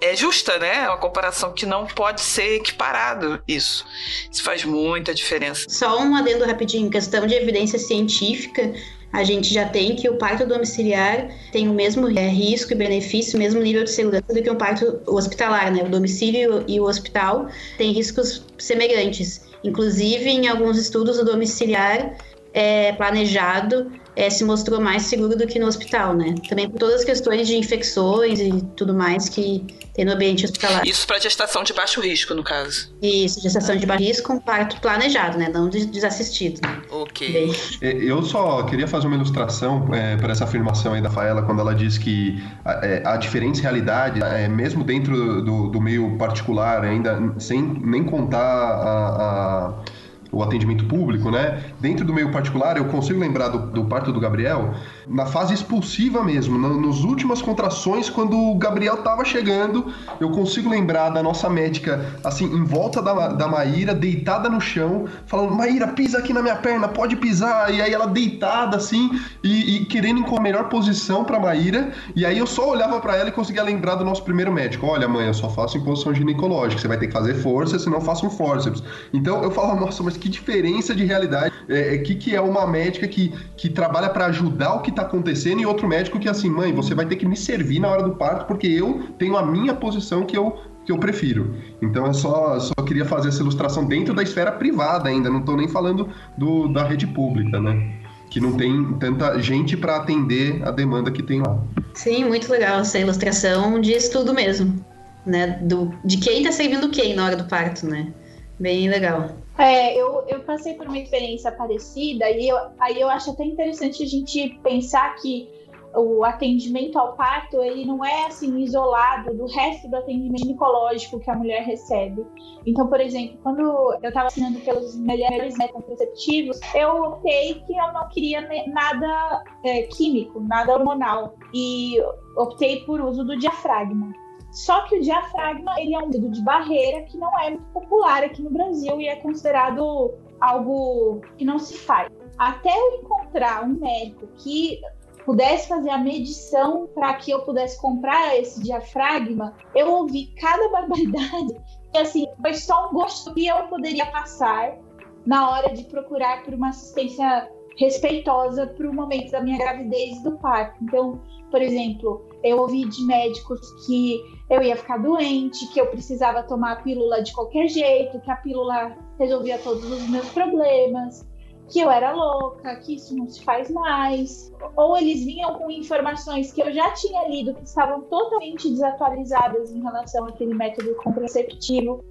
S1: é justa, né? É uma comparação que não pode ser equiparado isso. Isso faz muita diferença.
S2: Só um adendo rapidinho, questão de evidência científica, a gente já tem que o parto domiciliar tem o mesmo é, risco e benefício, o mesmo nível de segurança do que um parto hospitalar, né? O domicílio e o hospital têm riscos semelhantes. Inclusive, em alguns estudos, o domiciliar é planejado é, se mostrou mais seguro do que no hospital, né? Também por todas as questões de infecções e tudo mais que tem no ambiente hospitalar.
S1: Isso para gestação de baixo risco, no caso.
S2: Isso, gestação de baixo risco com parto planejado, né? Não desassistido.
S1: Ok. Bem.
S4: É, eu só queria fazer uma ilustração é, para essa afirmação aí da Faela, quando ela diz que a, é, a diferente realidade, é, mesmo dentro do, do meio particular, ainda sem nem contar a, a o atendimento público, né? Dentro do meio particular, eu consigo lembrar do, do parto do Gabriel na fase expulsiva mesmo, no, nos últimas contrações, quando o Gabriel tava chegando, eu consigo lembrar da nossa médica, assim, em volta da, da Maíra, deitada no chão, falando: Maíra, pisa aqui na minha perna, pode pisar. E aí ela deitada, assim, e, e querendo com a melhor posição pra Maíra. E aí eu só olhava para ela e conseguia lembrar do nosso primeiro médico: Olha, mãe, eu só faço em posição ginecológica, você vai ter que fazer força, senão faço um forceps. Então eu falava: Nossa, mas que diferença de realidade. É, é que, que é uma médica que, que trabalha para ajudar o que está acontecendo e outro médico que, assim, mãe, você vai ter que me servir na hora do parto porque eu tenho a minha posição que eu, que eu prefiro. Então eu só, só queria fazer essa ilustração dentro da esfera privada ainda, não estou nem falando do, da rede pública, né? Que não tem tanta gente para atender a demanda que tem lá.
S2: Sim, muito legal essa ilustração diz tudo mesmo, né? Do, de quem está servindo quem na hora do parto, né? Bem legal.
S3: É, eu, eu passei por uma experiência parecida e eu, aí eu acho até interessante a gente pensar que o atendimento ao parto ele não é assim isolado do resto do atendimento ginecológico que a mulher recebe. Então, por exemplo, quando eu estava assinando pelos melhores contraceptivos, eu optei que eu não queria nada é, químico, nada hormonal e optei por uso do diafragma. Só que o diafragma ele é um dedo de barreira que não é muito popular aqui no Brasil e é considerado algo que não se faz. Até eu encontrar um médico que pudesse fazer a medição para que eu pudesse comprar esse diafragma, eu ouvi cada barbaridade. E assim, foi só um gosto que eu poderia passar na hora de procurar por uma assistência respeitosa para o momento da minha gravidez e do parto. Então, por exemplo, eu ouvi de médicos que eu ia ficar doente, que eu precisava tomar a pílula de qualquer jeito, que a pílula resolvia todos os meus problemas, que eu era louca, que isso não se faz mais. Ou eles vinham com informações que eu já tinha lido que estavam totalmente desatualizadas em relação àquele método contraceptivo.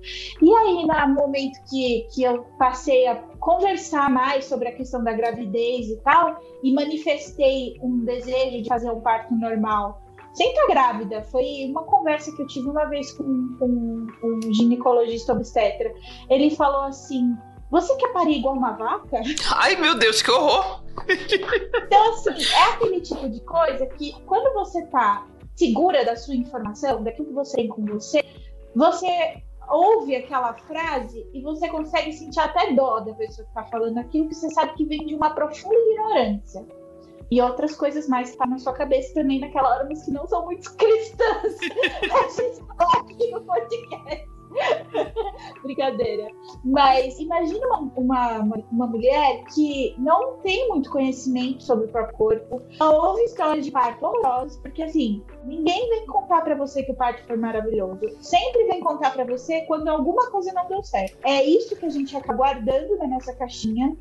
S3: E aí, no momento que, que eu passei a conversar mais sobre a questão da gravidez e tal, e manifestei um desejo de fazer um parto normal sem estar grávida. Foi uma conversa que eu tive uma vez com, com, com um ginecologista obstetra. Ele falou assim: Você quer parir igual uma vaca?
S1: Ai, meu Deus, que horror!
S3: então, assim, é aquele tipo de coisa que quando você tá segura da sua informação, daquilo que você tem com você, você ouve aquela frase e você consegue sentir até dó da pessoa que tá falando aquilo, que você sabe que vem de uma profunda ignorância e outras coisas mais que tá na sua cabeça também naquela hora, mas que não são muito cristãs. a gente falar aqui no podcast. Brincadeira. Mas imagina uma, uma, uma, mulher que não tem muito conhecimento sobre o próprio corpo, ouve histórias de parto horrorosas, porque assim, ninguém vem contar para você que o parto foi maravilhoso. Sempre vem contar para você quando alguma coisa não deu certo. É isso que a gente acaba guardando na nossa caixinha.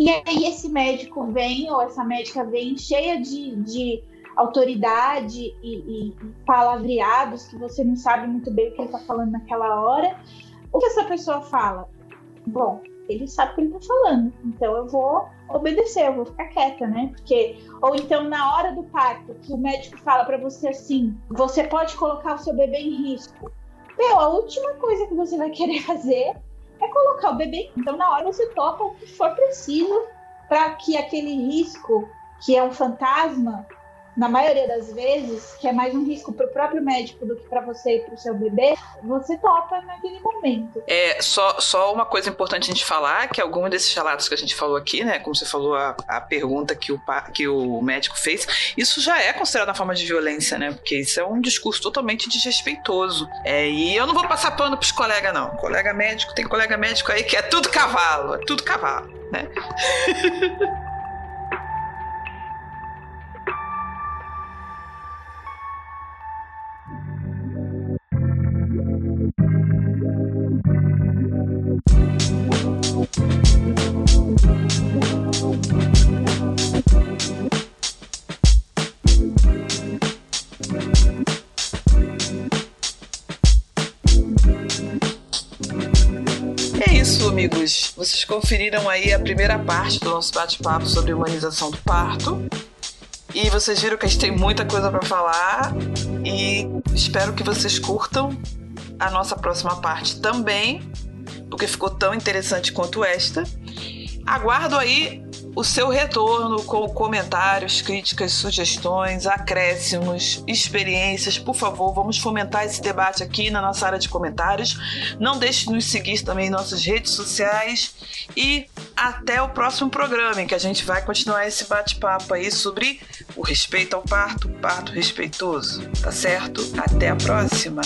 S3: E aí esse médico vem, ou essa médica vem cheia de, de autoridade e, e, palavreados que você não sabe muito bem o que ele está falando naquela hora. O que essa pessoa fala? Bom, ele sabe o que ele está falando, então eu vou obedecer, eu vou ficar quieta, né? Porque ou então na hora do parto, que o médico fala para você assim, você pode colocar o seu bebê em risco. Meu, a última coisa que você vai querer fazer é colocar o bebê. Então na hora você toca o que for preciso para que aquele risco, que é um fantasma, na maioria das vezes, que é mais um risco para o próprio médico do que para você e para o seu bebê, você topa naquele momento.
S1: É, só, só uma coisa importante a gente falar, que alguns desses relatos que a gente falou aqui, né, como você falou, a, a pergunta que o, que o médico fez, isso já é considerado uma forma de violência, né, porque isso é um discurso totalmente desrespeitoso. É, e eu não vou passar pano pros colegas, não. Colega médico, tem colega médico aí que é tudo cavalo, é tudo cavalo, né? vocês conferiram aí a primeira parte do nosso bate-papo sobre humanização do parto. E vocês viram que a gente tem muita coisa para falar e espero que vocês curtam a nossa próxima parte também, porque ficou tão interessante quanto esta. Aguardo aí o seu retorno com comentários, críticas, sugestões, acréscimos, experiências. Por favor, vamos fomentar esse debate aqui na nossa área de comentários. Não deixe de nos seguir também em nossas redes sociais e até o próximo programa em que a gente vai continuar esse bate-papo aí sobre o respeito ao parto, parto respeitoso. Tá certo? Até a próxima.